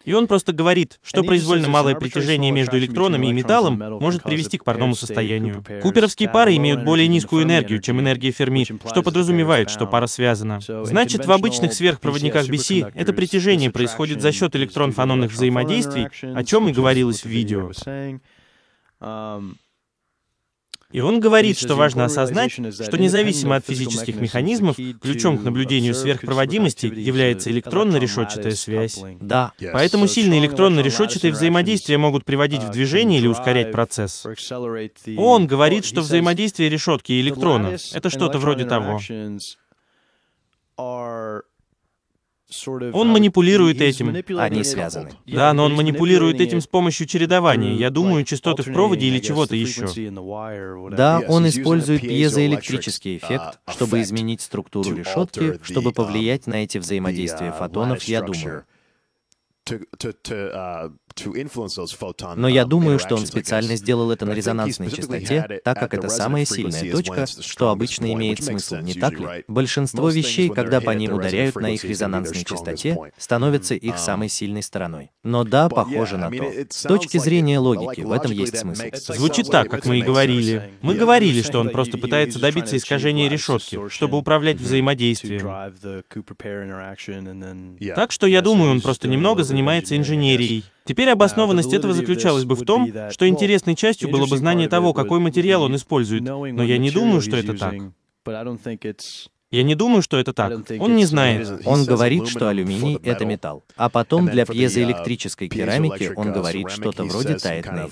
И он просто говорит, что произвольно малое притяжение между электронами и металлом может привести к парному состоянию. Куперовские пары имеют более низкую энергию, чем энергия Ферми, что подразумевает, что пара связана. Значит, в обычных сверхпроводниках BC это притяжение происходит за счет электрон-фононных взаимодействий, о чем и говорилось в видео. И он говорит, что важно осознать, что независимо от физических механизмов, ключом к наблюдению сверхпроводимости является электронно-решетчатая связь. Да. Поэтому сильные электронно-решетчатые взаимодействия могут приводить в движение или ускорять процесс. Он говорит, что взаимодействие решетки и электрона — это что-то вроде того. Он манипулирует этим. Они связаны. Да, но он манипулирует этим с помощью чередования. Я думаю, частоты в проводе или чего-то еще. Да, он использует пьезоэлектрический эффект, чтобы изменить структуру решетки, чтобы повлиять на эти взаимодействия фотонов, я думаю. Но я думаю, что он специально сделал это на резонансной частоте, так как это самая сильная точка, что обычно имеет смысл, не так ли? Большинство вещей, когда по ним ударяют на их резонансной частоте, становятся их самой сильной стороной. Но да, похоже на то. С точки зрения логики, в этом есть смысл. Звучит так, как мы и говорили. Мы говорили, что он просто пытается добиться искажения решетки, чтобы управлять взаимодействием. Так что я думаю, он просто немного занимается инженерией. Теперь обоснованность этого заключалась бы в том, что интересной частью было бы знание того, какой материал он использует, но я не думаю, что это так. Я не думаю, что это так. Он не знает. Он говорит, что алюминий — это металл. А потом для пьезоэлектрической керамики он говорит что-то вроде тает нейт.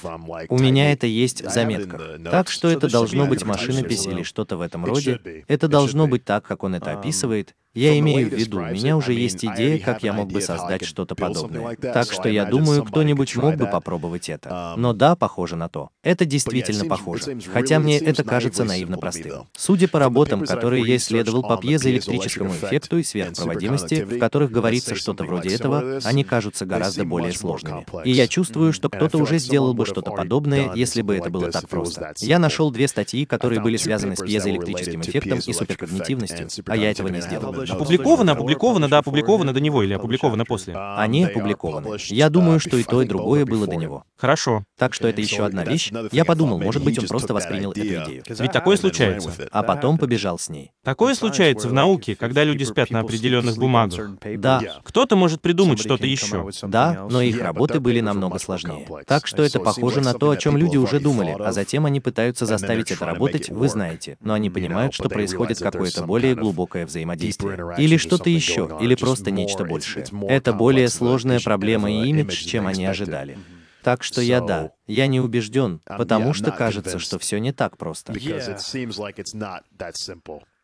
У меня это есть в заметках. Так что это должно быть машинопись или что-то в этом роде. Это должно быть так, как он это описывает, я имею в виду, у меня уже есть идея, как я мог бы создать что-то подобное. Так что я думаю, кто-нибудь мог бы попробовать это. Но да, похоже на то. Это действительно похоже. Хотя мне это кажется наивно простым. Судя по работам, которые я исследовал по пьезоэлектрическому эффекту и сверхпроводимости, в которых говорится что-то вроде этого, они кажутся гораздо более сложными. И я чувствую, что кто-то уже сделал бы что-то подобное, если бы это было так просто. Я нашел две статьи, которые были связаны с пьезоэлектрическим эффектом и суперкогнитивностью, а я этого не сделал. Опубликовано, опубликовано, да, опубликовано до него или опубликовано после? Они опубликованы. Я думаю, что и то, и другое было до него. Хорошо. Так что это еще одна вещь. Я подумал, может быть, он просто воспринял эту идею. Ведь такое случается. А потом побежал с ней. Такое случается в науке, когда люди спят на определенных бумагах. Да. Кто-то может придумать что-то еще. Да, но их работы были намного сложнее. Так что это похоже на то, о чем люди уже думали, а затем они пытаются заставить это работать, вы знаете. Но они понимают, что происходит какое-то более глубокое взаимодействие. Или что-то еще, или просто нечто большее. Это более сложная проблема и имидж, чем они ожидали. Так что я да, я не убежден, потому что кажется, что все не так просто.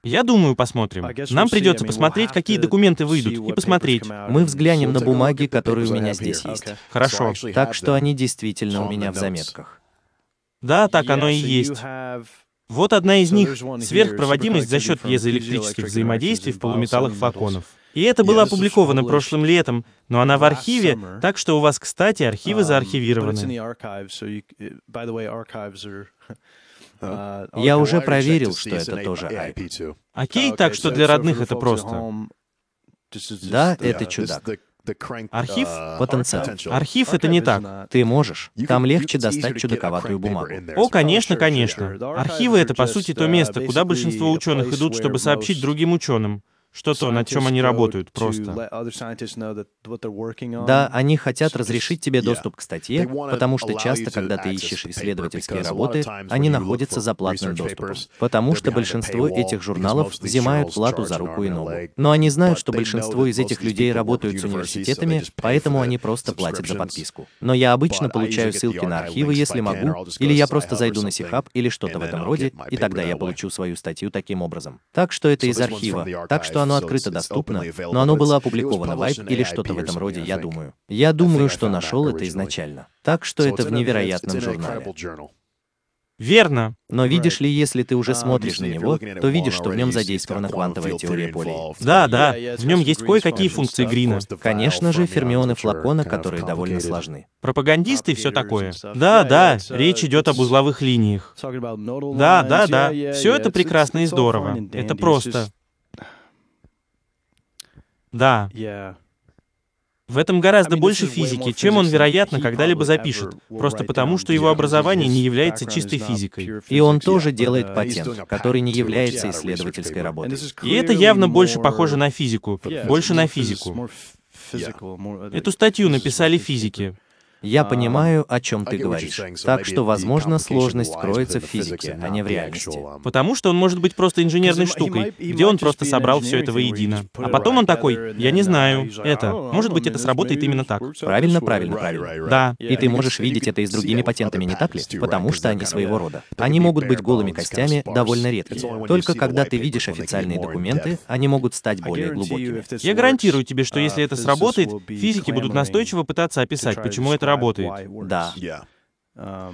Я думаю, посмотрим. Нам придется посмотреть, какие документы выйдут, и посмотреть. Мы взглянем на бумаги, которые у меня здесь есть. Хорошо. Так что они действительно у меня в заметках. Да, так оно и есть. Вот одна из них — сверхпроводимость за счет пьезоэлектрических взаимодействий в полуметаллах флаконов. И это было опубликовано прошлым летом, но она в архиве, так что у вас, кстати, архивы заархивированы. Я уже проверил, что это тоже IP. Окей, так что для родных это просто. Да, это чудак. Архив? Потенциал. Архив — это не так. Ты можешь. Там легче достать чудаковатую бумагу. О, конечно, конечно. Архивы — это, по сути, то место, куда большинство ученых идут, чтобы сообщить другим ученым что то, над чем они работают, просто. Да, они хотят разрешить тебе доступ к статье, потому что часто, когда ты ищешь исследовательские работы, они находятся за платным доступом. Потому что большинство этих журналов взимают плату за руку и ногу. Но они знают, что большинство из этих людей работают с университетами, поэтому они просто платят за подписку. Но я обычно получаю ссылки на архивы, если могу, или я просто зайду на Сихаб или что-то в этом роде, и тогда я получу свою статью таким образом. Так что это из архива. Так что оно открыто доступно, но оно было опубликовано в Vibe или что-то в этом роде, я думаю. Я думаю, что нашел это изначально. Так что это в невероятном журнале. Верно. Но видишь ли, если ты уже смотришь на него, то видишь, что в нем задействована квантовая теория полей. Да, да, в нем есть кое-какие функции Грина. Конечно же, фермионы флакона, которые довольно сложны. Пропагандисты и все такое. Да, да, речь идет об узловых линиях. Да, да, да, все это прекрасно и здорово. Это просто. Да. В этом гораздо больше физики, чем он, вероятно, когда-либо запишет, просто потому, что его образование не является чистой физикой. И он тоже делает патент, который не является исследовательской работой. И это явно больше похоже на физику, больше на физику. Эту статью написали физики. Я понимаю, о чем ты говоришь. Так что, возможно, сложность кроется в физике, а не в реальности. Потому что он может быть просто инженерной штукой, где он просто собрал все это воедино. А потом он такой, я не знаю, это, может быть, это сработает именно так. Правильно, правильно, правильно. Да. И ты можешь видеть это и с другими патентами, не так ли? Потому что они своего рода. Они могут быть голыми костями, довольно редкие. Только когда ты видишь официальные документы, они могут стать более глубокими. Я гарантирую тебе, что если это сработает, физики будут настойчиво пытаться описать, почему это работает. Да.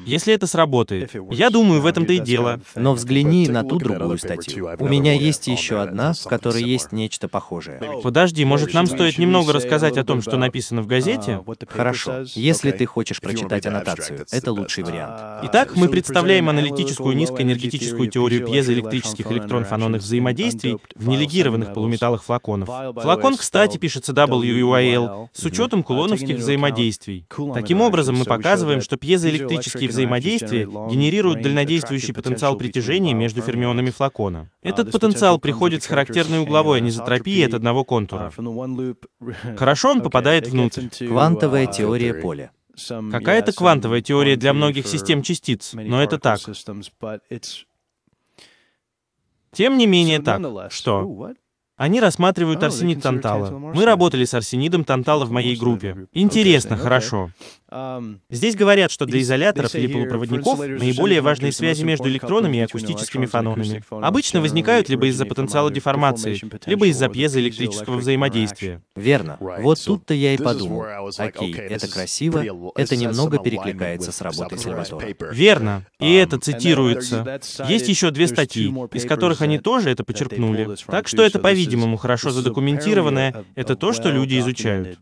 Если это сработает. Я думаю, в этом-то и дело. Но взгляни на ту другую статью. У меня есть еще одна, в которой есть нечто похожее. Подожди, может, нам стоит немного рассказать о том, что написано в газете? Хорошо. Если ты хочешь прочитать аннотацию, это лучший вариант. Итак, мы представляем аналитическую низкоэнергетическую теорию пьезоэлектрических электрон-фононных взаимодействий в нелегированных полуметаллах флаконов. Флакон, кстати, пишется WUIL с учетом кулоновских взаимодействий. Таким образом, мы показываем, что пьезоэлектрические электрические взаимодействия генерируют дальнодействующий потенциал притяжения между фермионами флакона. Этот потенциал приходит с характерной угловой анизотропией от одного контура. Хорошо он попадает внутрь. Квантовая теория поля. Какая-то квантовая теория для многих систем частиц, но это так. Тем не менее так. Что? Они рассматривают арсенид тантала. Мы работали с арсенидом тантала в моей группе. Интересно, хорошо. Здесь говорят, что для изоляторов или полупроводников наиболее важные связи между электронами и акустическими фононами обычно возникают либо из-за потенциала деформации, либо из-за пьезоэлектрического взаимодействия. Верно. Вот тут-то я и подумал. Окей, это красиво, это немного перекликается с работой Сальватора. Верно. И это цитируется. Есть еще две статьи, из которых они тоже это почерпнули. Так что это, поверь по-видимому, хорошо задокументированное, это то, что люди изучают.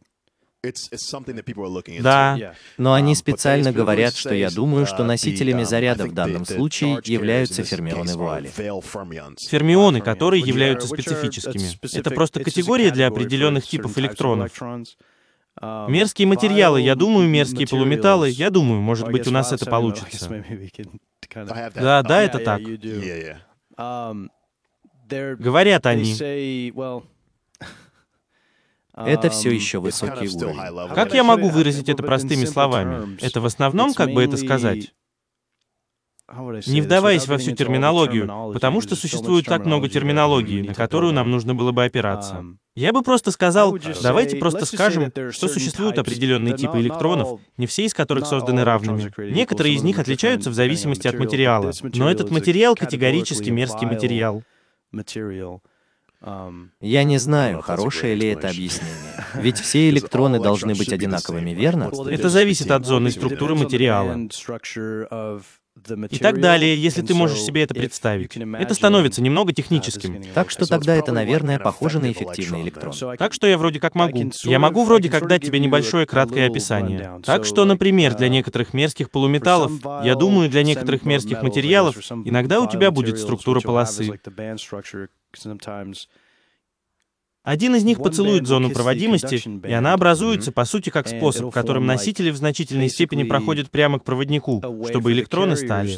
Да, но они специально говорят, что я думаю, что носителями заряда в данном случае являются фермионы вуали. Фермионы, которые являются специфическими. Это просто категория для определенных типов электронов. Мерзкие материалы, я думаю, мерзкие полуметаллы, я думаю, может быть, у нас это получится. Да, да, это так. Говорят они, это все еще высокий уровень. Как я могу выразить это простыми словами? Это в основном, как бы это сказать? Не вдаваясь во всю терминологию, потому что существует так много терминологии, на которую нам нужно было бы опираться. Я бы просто сказал, давайте просто скажем, что существуют определенные типы электронов, не все из которых созданы равными. Некоторые из них отличаются в зависимости от материала, но этот материал категорически мерзкий материал. Я не знаю, хорошее ли это объяснение. Ведь все электроны должны быть одинаковыми, верно? Это зависит от зоны и структуры материала и так далее, если ты можешь себе это представить. Это становится немного техническим. Так что тогда это, наверное, похоже на эффективный электрон. Так что я вроде как могу. Я могу вроде как дать тебе небольшое краткое описание. Так что, например, для некоторых мерзких полуметаллов, я думаю, для некоторых мерзких материалов, иногда у тебя будет структура полосы. Один из них поцелует зону проводимости, и она образуется, по сути, как способ, которым носители в значительной степени проходят прямо к проводнику, чтобы электроны стали.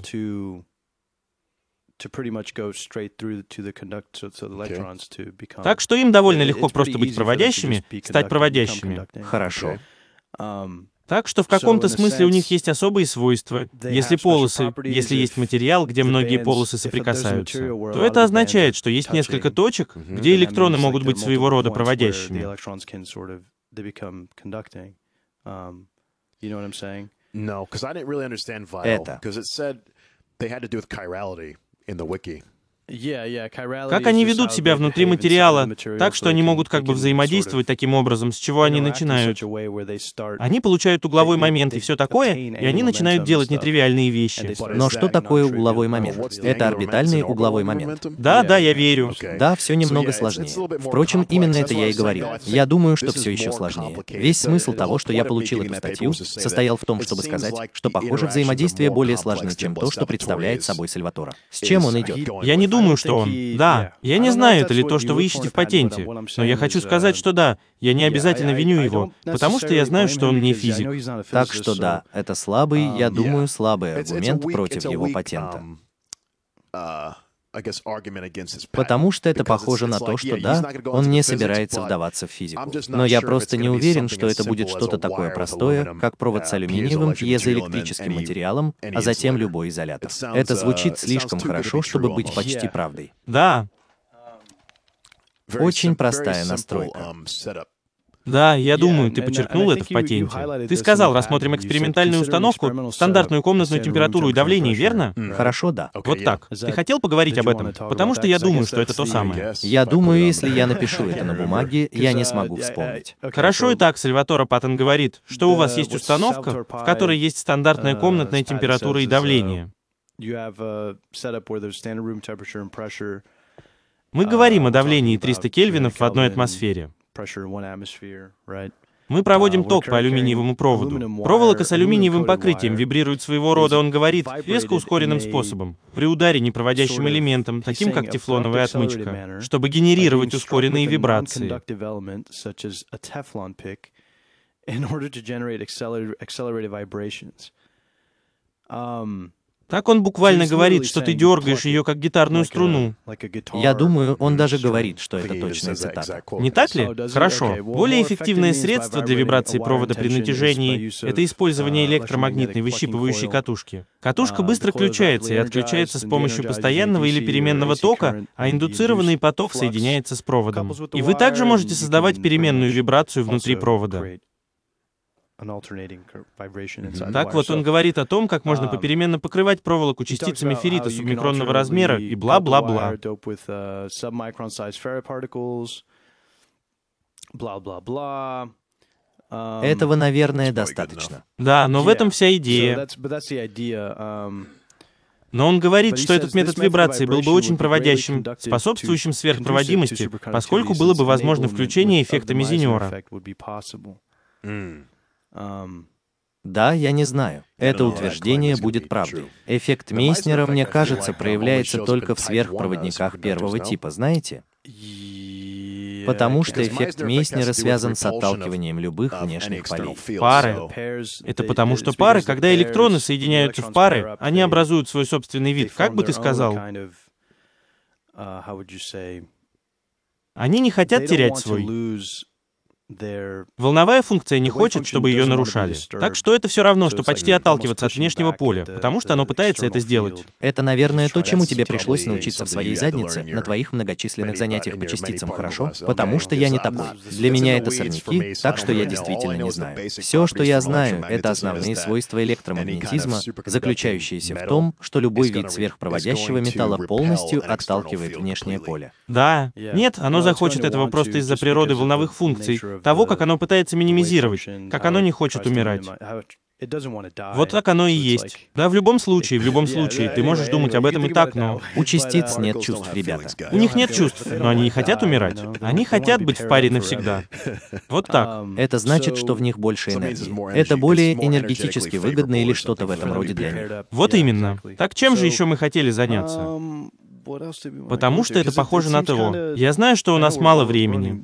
Так что им довольно легко просто быть проводящими, стать проводящими. Хорошо. Так что в каком-то смысле у них есть особые свойства. Если полосы, если есть материал, где многие полосы соприкасаются, то это означает, что есть несколько точек, где электроны могут быть своего рода проводящими. Это. Как они ведут себя внутри материала, так что они могут как бы взаимодействовать таким образом, с чего они начинают. Они получают угловой момент и все такое, и они начинают делать нетривиальные вещи. Но что такое угловой момент? Это орбитальный угловой момент. Да, да, я верю. Да, все немного сложнее. Впрочем, именно это я и говорил. Я думаю, что все еще сложнее. Весь смысл того, что я получил эту статью, состоял в том, чтобы сказать, что, похоже, взаимодействие более сложны, чем то, что представляет собой Сальватора. С чем он идет? Я не думаю, думаю, что он. Да, я не знаю, это ли то, что вы ищете в патенте, но я хочу сказать, что да, я не обязательно виню его, потому что я знаю, что он не физик. Так что да, это слабый, я думаю, слабый аргумент против его патента. Потому что это похоже на то, что да, он не собирается вдаваться в физику. Но я просто не уверен, что это будет что-то такое простое, как провод с алюминиевым пьезоэлектрическим материалом, а затем любой изолятор. Это звучит слишком хорошо, чтобы быть почти правдой. Да. Очень простая настройка. Да, я думаю, ты подчеркнул это в патенте. Ты сказал, рассмотрим экспериментальную установку, стандартную комнатную температуру и давление, верно? Хорошо, да. Вот так. Ты хотел поговорить об этом? Потому что я думаю, что это то самое. Я думаю, если я напишу это на бумаге, я не смогу вспомнить. Хорошо и так, Сальватора Паттон говорит, что у вас есть установка, в которой есть стандартная комнатная температура и давление. Мы говорим о давлении 300 кельвинов в одной атмосфере. Мы проводим ток по алюминиевому проводу. Проволока с алюминиевым покрытием вибрирует своего рода, он говорит, резко ускоренным способом, при ударе непроводящим элементом, таким как тефлоновая отмычка, чтобы генерировать ускоренные вибрации. In order to generate accelerated vibrations. Um, так он буквально говорит, что ты дергаешь ее как гитарную струну. Я думаю, он даже говорит, что это точная цитата. Не так ли? Хорошо. Более эффективное средство для вибрации провода при натяжении — это использование электромагнитной выщипывающей катушки. Катушка быстро включается и отключается с помощью постоянного или переменного тока, а индуцированный поток соединяется с проводом. И вы также можете создавать переменную вибрацию внутри провода. Так вот, он говорит о том, как можно попеременно покрывать проволоку частицами феррита субмикронного размера и бла-бла-бла. Этого, наверное, достаточно. Да, но в этом вся идея. Но он говорит, что этот метод вибрации был бы очень проводящим, способствующим сверхпроводимости, поскольку было бы возможно включение эффекта мизинера. Да, я не знаю. Это утверждение будет правдой. Эффект Мейснера, мне кажется, проявляется только в сверхпроводниках первого типа, знаете? Потому что эффект Мейснера связан с отталкиванием любых внешних полей. Пары. Это потому что пары, когда электроны соединяются в пары, они образуют свой собственный вид. Как бы ты сказал? Они не хотят терять свой. Волновая функция не хочет, чтобы ее нарушали. Так что это все равно, что почти отталкиваться от внешнего поля, потому что оно пытается это сделать. Это, наверное, то, чему тебе пришлось научиться в своей заднице на твоих многочисленных занятиях по частицам, хорошо? Потому что я не такой. Для меня это сорняки, так что я действительно не знаю. Все, что я знаю, это основные свойства электромагнетизма, заключающиеся в том, что любой вид сверхпроводящего металла полностью отталкивает внешнее поле. Да. Нет, оно захочет этого просто из-за природы волновых функций, того, как оно пытается минимизировать, как оно не хочет умирать. Вот так оно и есть. Да, в любом случае, в любом случае, ты можешь думать об этом и так, но... У частиц нет чувств, ребята. У них нет чувств, но они не хотят умирать. Они хотят быть в паре навсегда. Вот так. Это значит, что в них больше энергии. Это более энергетически выгодно или что-то в этом роде для них. Вот именно. Так чем же еще мы хотели заняться? Потому что это похоже на того. Я знаю, что у нас мало времени.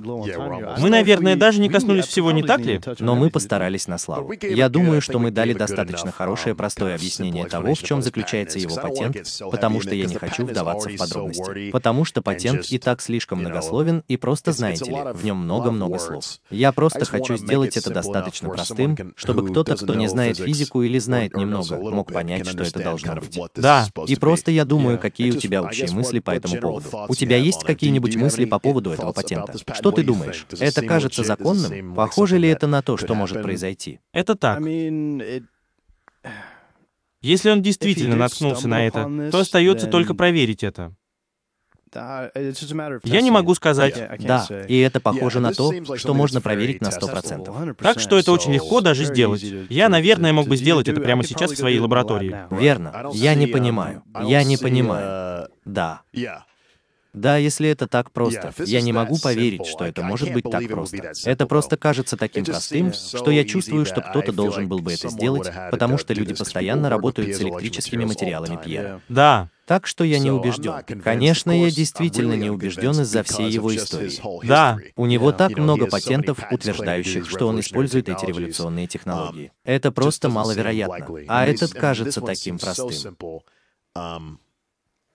Мы, наверное, даже не коснулись всего, не так ли? Но мы постарались на славу. Я думаю, что мы дали достаточно хорошее простое объяснение того, в чем заключается его патент, потому что я не хочу вдаваться в подробности. Потому что патент и так слишком многословен, и просто, знаете ли, в нем много-много слов. Я просто хочу сделать это достаточно простым, чтобы кто-то, кто не знает физику или знает немного, мог понять, что это должно быть. Да. И просто я думаю, какие у тебя общие мысли по этому поводу? У тебя есть какие-нибудь мысли по поводу этого патента? Что ты думаешь? Это кажется законным? Похоже ли это на то, что может произойти? Это так. Если он действительно наткнулся на это, то остается только проверить это. Я не могу сказать. Да, и это похоже на то, что можно проверить на 100%. Так что это очень легко даже сделать. Я, наверное, мог бы сделать это прямо сейчас в своей лаборатории. Верно. Я не понимаю. Я не понимаю. Да. Да, если это так просто. Я не могу поверить, что это может быть так просто. Это просто кажется таким простым, что я чувствую, что кто-то должен был бы это сделать, потому что люди постоянно работают с электрическими материалами Пьера. Да. Так что я не убежден. Конечно, я действительно не убежден из-за всей его истории. Да. У него так много патентов, утверждающих, что он использует эти революционные технологии. Это просто маловероятно. А этот кажется таким простым.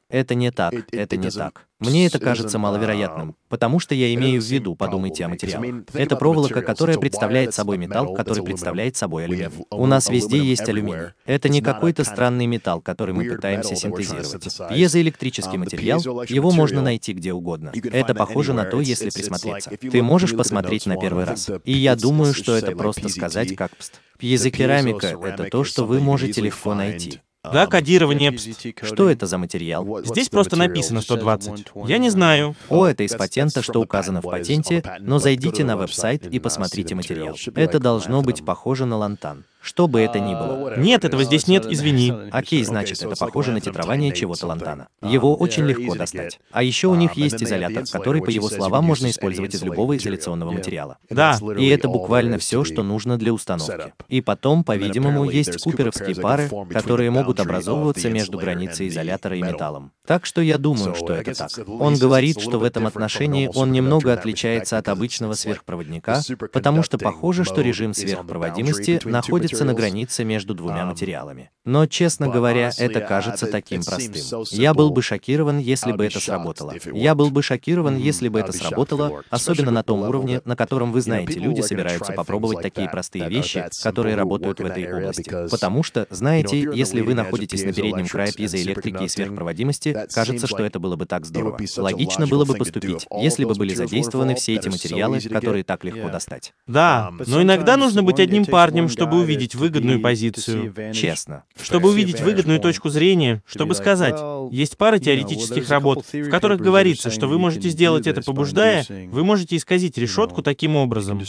Это не так, это не так. Мне это кажется маловероятным, потому что я имею в виду, подумайте о материалах. Это проволока, которая представляет собой металл, который представляет собой алюминий. У нас везде есть алюминий. Это не какой-то странный металл, который мы пытаемся синтезировать. Пьезоэлектрический материал, его можно найти где угодно. Это похоже на то, если присмотреться. Ты можешь посмотреть на первый раз. И я думаю, что это просто сказать как пст. Пьезокерамика — это то, что вы можете легко найти. Да, кодирование ПСТ. Что это за материал? Здесь просто написано 120. Я не знаю. О, это из патента, что указано в патенте, но зайдите на веб-сайт и посмотрите материал. Это должно быть похоже на лантан. Что бы это ни было. Нет, этого здесь нет, извини. Окей, значит, это похоже на титрование чего-то лантана. Его очень легко достать. А еще у них есть изолятор, который, по его словам, можно использовать из любого изоляционного материала. Да. И это буквально все, что нужно для установки. И потом, по-видимому, есть куперовские пары, которые могут образовываться между границей изолятора и металлом. Так что я думаю, что это так. Он говорит, что в этом отношении он немного отличается от обычного сверхпроводника, потому что похоже, что режим сверхпроводимости находится находится на границе между двумя материалами. Но, честно говоря, это кажется таким простым. Я был бы шокирован, если бы это сработало. Я был бы шокирован, если бы это сработало, особенно на том уровне, на котором, вы знаете, люди собираются попробовать такие простые вещи, которые работают в этой области. Потому что, знаете, если вы находитесь на переднем крае пьезоэлектрики и сверхпроводимости, кажется, что это было бы так здорово. Логично было бы поступить, если бы были задействованы все эти материалы, которые так легко достать. Да, но иногда нужно быть одним парнем, чтобы увидеть выгодную позицию. Честно. Чтобы увидеть выгодную точку зрения, чтобы сказать, есть пара теоретических работ, в которых говорится, что вы можете сделать это побуждая, вы можете исказить решетку таким образом.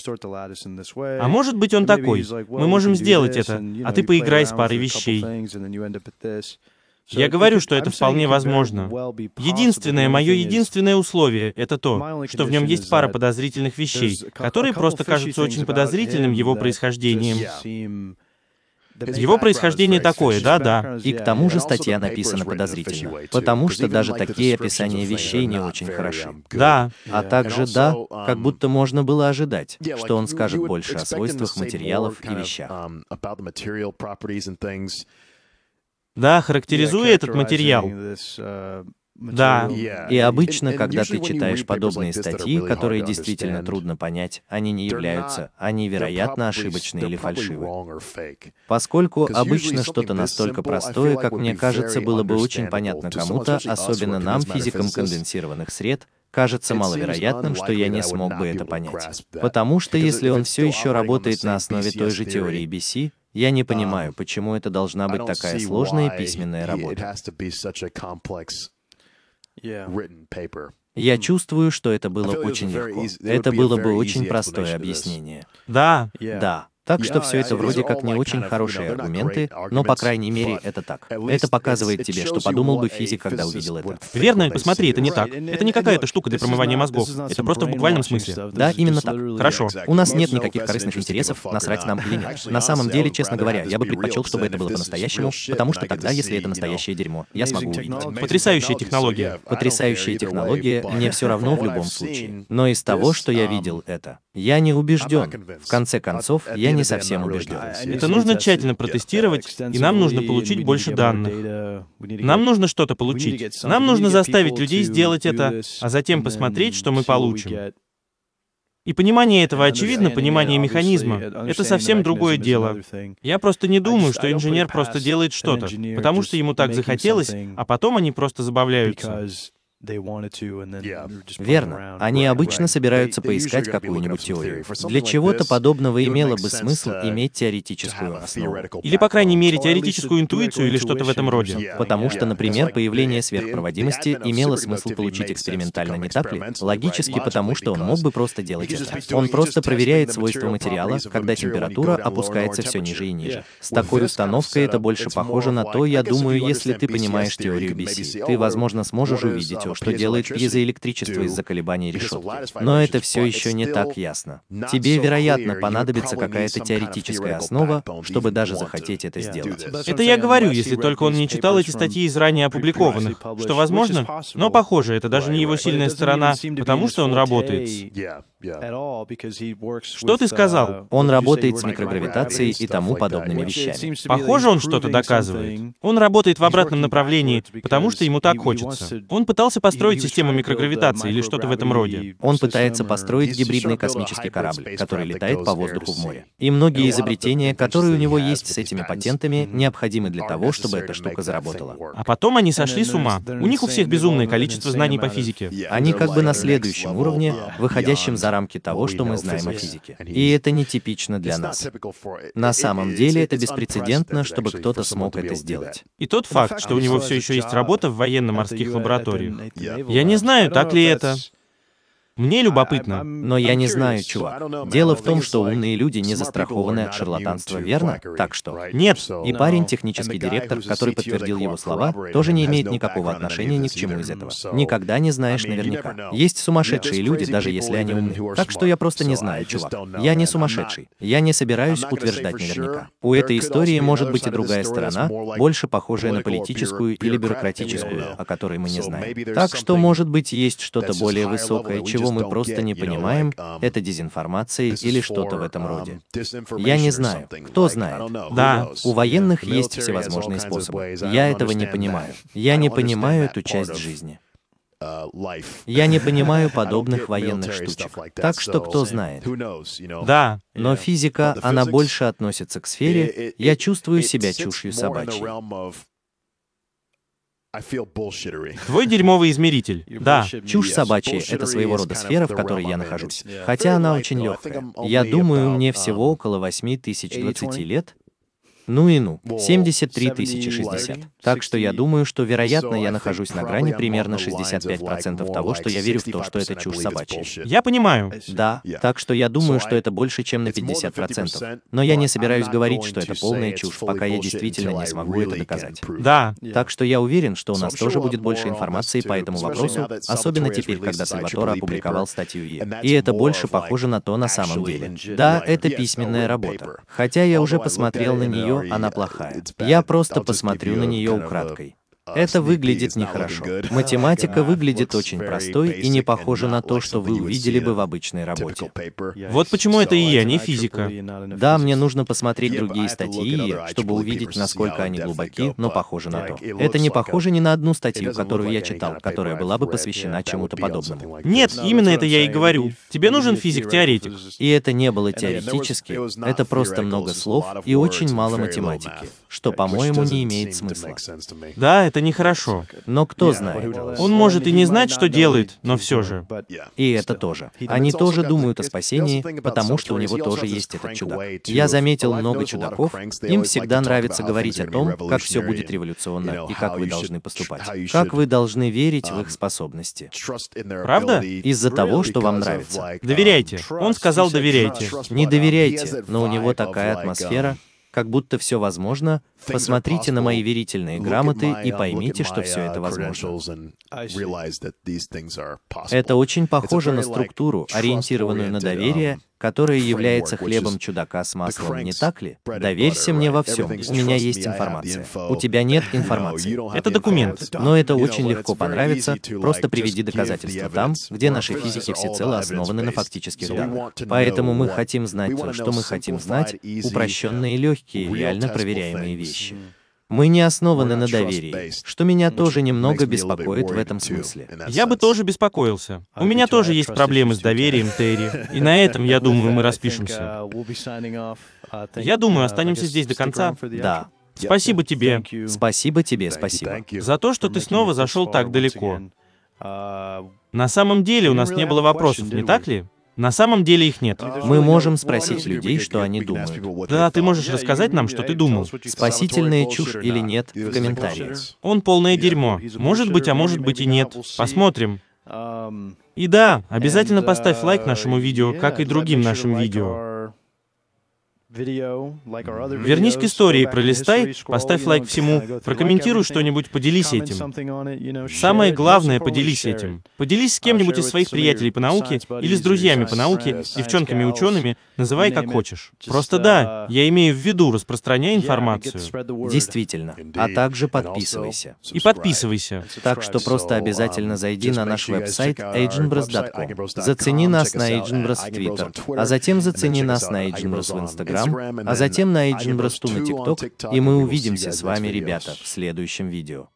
А может быть он такой, мы можем сделать это, а ты поиграй с парой вещей. Я говорю, что это вполне возможно. Единственное, мое единственное условие — это то, что в нем есть пара подозрительных вещей, которые просто кажутся очень подозрительным его происхождением. Его происхождение такое, да-да. И к тому же статья написана подозрительно, потому что даже такие описания вещей не очень хороши. Да. А также да, как будто можно было ожидать, что он скажет больше о свойствах материалов и вещах. Да, характеризуя этот материал. Да. И обычно, когда ты читаешь подобные статьи, которые действительно трудно понять, они не являются, они, вероятно, ошибочны или фальшивы. Поскольку обычно что-то настолько простое, как мне кажется, было бы очень понятно кому-то, особенно нам, физикам конденсированных сред, кажется маловероятным, что я не смог бы это понять. Потому что если он все еще работает на основе той же теории BC, я не понимаю, почему это должна быть такая сложная письменная работа. Я чувствую, что это было очень легко. Это было бы очень простое объяснение. Да. Да. Так что все это вроде как не очень хорошие аргументы, но, по крайней мере, это так. Это показывает тебе, что подумал бы физик, когда увидел это. Верно, посмотри, это не так. Это не какая-то штука для промывания мозгов. Это просто в буквальном смысле. Да, именно так. Хорошо. У нас нет никаких корыстных интересов, насрать нам или нет. На самом деле, честно говоря, я бы предпочел, чтобы это было по-настоящему, потому что тогда, если это настоящее дерьмо, я смогу увидеть. Потрясающая технология. Потрясающая технология, мне все равно в любом случае. Но из того, что я видел это, я не убежден. В конце концов, я не совсем убежден. Это нужно тщательно протестировать, и нам нужно получить больше данных. Нам нужно что-то получить. Нам нужно заставить людей сделать это, а затем посмотреть, что мы получим. И понимание этого, очевидно, понимание механизма. Это совсем другое дело. Я просто не думаю, что инженер просто делает что-то, потому что ему так захотелось, а потом они просто забавляются. Верно. Они обычно собираются поискать какую-нибудь теорию. Для чего-то подобного имело бы смысл иметь теоретическую основу. Или, по крайней мере, теоретическую интуицию или что-то в этом роде. Потому что, например, появление сверхпроводимости имело смысл получить экспериментально, не так ли? Логически, потому что он мог бы просто делать это. Он просто проверяет свойства материала, когда температура опускается все ниже и ниже. С такой установкой это больше похоже на то, я думаю, если ты понимаешь теорию BC, ты, возможно, сможешь увидеть что делает пьезоэлектричество из-за колебаний решетки. Но это все еще не так ясно. Тебе, вероятно, понадобится какая-то теоретическая основа, чтобы даже захотеть это сделать. Это я говорю, если только он не читал эти статьи из ранее опубликованных, что возможно, но похоже, это даже не его сильная сторона, потому что он работает. Что ты сказал? Он работает с микрогравитацией и тому подобными вещами. Похоже, он что-то доказывает. Он работает в обратном направлении, потому что ему так хочется. Он пытался построить систему микрогравитации или что-то в этом роде. Он пытается построить гибридный космический корабль, который летает по воздуху в море. И многие изобретения, которые у него есть с этими патентами, необходимы для того, чтобы эта штука заработала. А потом они сошли с ума. У них у всех безумное количество знаний по физике. Они как бы на следующем уровне, выходящем за рамки того, что мы знаем о физике. И это нетипично для нас. На самом деле это беспрецедентно, чтобы кто-то смог это сделать. И тот факт, что у него все еще есть работа в военно-морских лабораториях. Я не знаю, так ли это. Мне любопытно. Но я не знаю, чувак. Дело в том, что умные люди не застрахованы от шарлатанства, верно? Так что... Нет. И парень, технический директор, который подтвердил его слова, тоже не имеет никакого отношения ни к чему из этого. Никогда не знаешь наверняка. Есть сумасшедшие люди, даже если они умны. Так что я просто не знаю, чувак. Я не сумасшедший. Я не собираюсь утверждать наверняка. У этой истории может быть и другая сторона, больше похожая на политическую или бюрократическую, о которой мы не знаем. Так что, может быть, есть что-то более высокое, чего чего мы просто не понимаем, это дезинформация или что-то в этом роде. Я не знаю. Кто знает? Да. У военных есть всевозможные способы. Я этого не понимаю. Я не понимаю эту часть жизни. Я не понимаю подобных военных штучек. Так что кто знает. Да. Но физика, она больше относится к сфере «я чувствую себя чушью собачьей». Твой дерьмовый измеритель. Да. Чушь собачья — это своего рода сфера, в которой я нахожусь. Хотя она очень легкая. Я думаю, мне всего около 8 тысяч 20 лет, ну и ну, 73 тысячи 60. Так что я думаю, что, вероятно, я нахожусь на грани примерно 65% того, что я верю в то, что это чушь собачья. Я понимаю. Да, так что я думаю, что это больше, чем на 50%. Но я не собираюсь говорить, что это полная чушь, пока я действительно не смогу это доказать. Да. Так что я уверен, что у нас тоже будет больше информации по этому вопросу, особенно теперь, когда Сальватора опубликовал статью Е. И это больше похоже на то на самом деле. Да, это письменная работа. Хотя я уже посмотрел на нее, она плохая. Я просто посмотрю на нее украдкой. Это выглядит нехорошо. Математика выглядит очень простой и не похожа на то, что вы увидели бы в обычной работе. Вот почему это и я, не физика. Да, мне нужно посмотреть другие статьи, чтобы увидеть, насколько они глубоки, но похоже на то. Это не похоже ни на одну статью, которую я читал, которая была бы посвящена чему-то подобному. Нет, именно это я и говорю. Тебе нужен физик-теоретик. И это не было теоретически, это просто много слов и очень мало математики, что, по-моему, не имеет смысла. Да, это нехорошо. Но кто знает? Он может и не знать, что делает, но все же. И это тоже. Они тоже думают о спасении, потому что у него тоже есть этот чудак. Я заметил много чудаков, им всегда нравится говорить о том, как все будет революционно и как вы должны поступать. Как вы должны верить в их способности. Правда? Из-за того, что вам нравится. Доверяйте. Он сказал доверяйте. Не доверяйте, но у него такая атмосфера, как будто все возможно, посмотрите на мои верительные грамоты и поймите, что все это возможно. Это очень похоже на структуру, ориентированную на доверие, которая является хлебом чудака с маслом, не так ли? Доверься мне во всем. У меня есть информация. У тебя нет информации. Это документ. Но это очень легко понравится. Просто приведи доказательства там, где наши физики всецело основаны на фактических данных. Поэтому мы хотим знать то, что мы хотим знать, упрощенные, легкие, реально проверяемые вещи. Мы не основаны на доверии, что меня тоже немного беспокоит в этом смысле. Я бы тоже беспокоился. У меня тоже есть проблемы с доверием, Терри. И на этом, я думаю, мы распишемся. Я думаю, останемся здесь до конца. Да. Спасибо тебе. Спасибо тебе, спасибо. За то, что ты снова зашел так далеко. На самом деле у нас не было вопросов, не так ли? На самом деле их нет. Мы можем спросить людей, что они думают. Да, ты можешь рассказать нам, что ты думал. Спасительная чушь или нет в комментариях. Он полное дерьмо. Может быть, а может быть и нет. Посмотрим. И да, обязательно поставь лайк нашему видео, как и другим нашим видео. Вернись к истории, пролистай, поставь лайк всему, прокомментируй что-нибудь, поделись этим. Самое главное, поделись этим. Поделись с кем-нибудь из своих приятелей по науке или с друзьями по науке, девчонками-учеными, называй как хочешь. Просто да, я имею в виду, распространяй информацию. Действительно. А также подписывайся. И подписывайся. Так что просто обязательно зайди на наш веб-сайт agenbros.com. Зацени нас на Agenbros в Twitter, а затем зацени нас на Agenbros в Instagram, а затем на Agent Брасту на TikTok, и мы увидимся с вами, ребята, в следующем видео.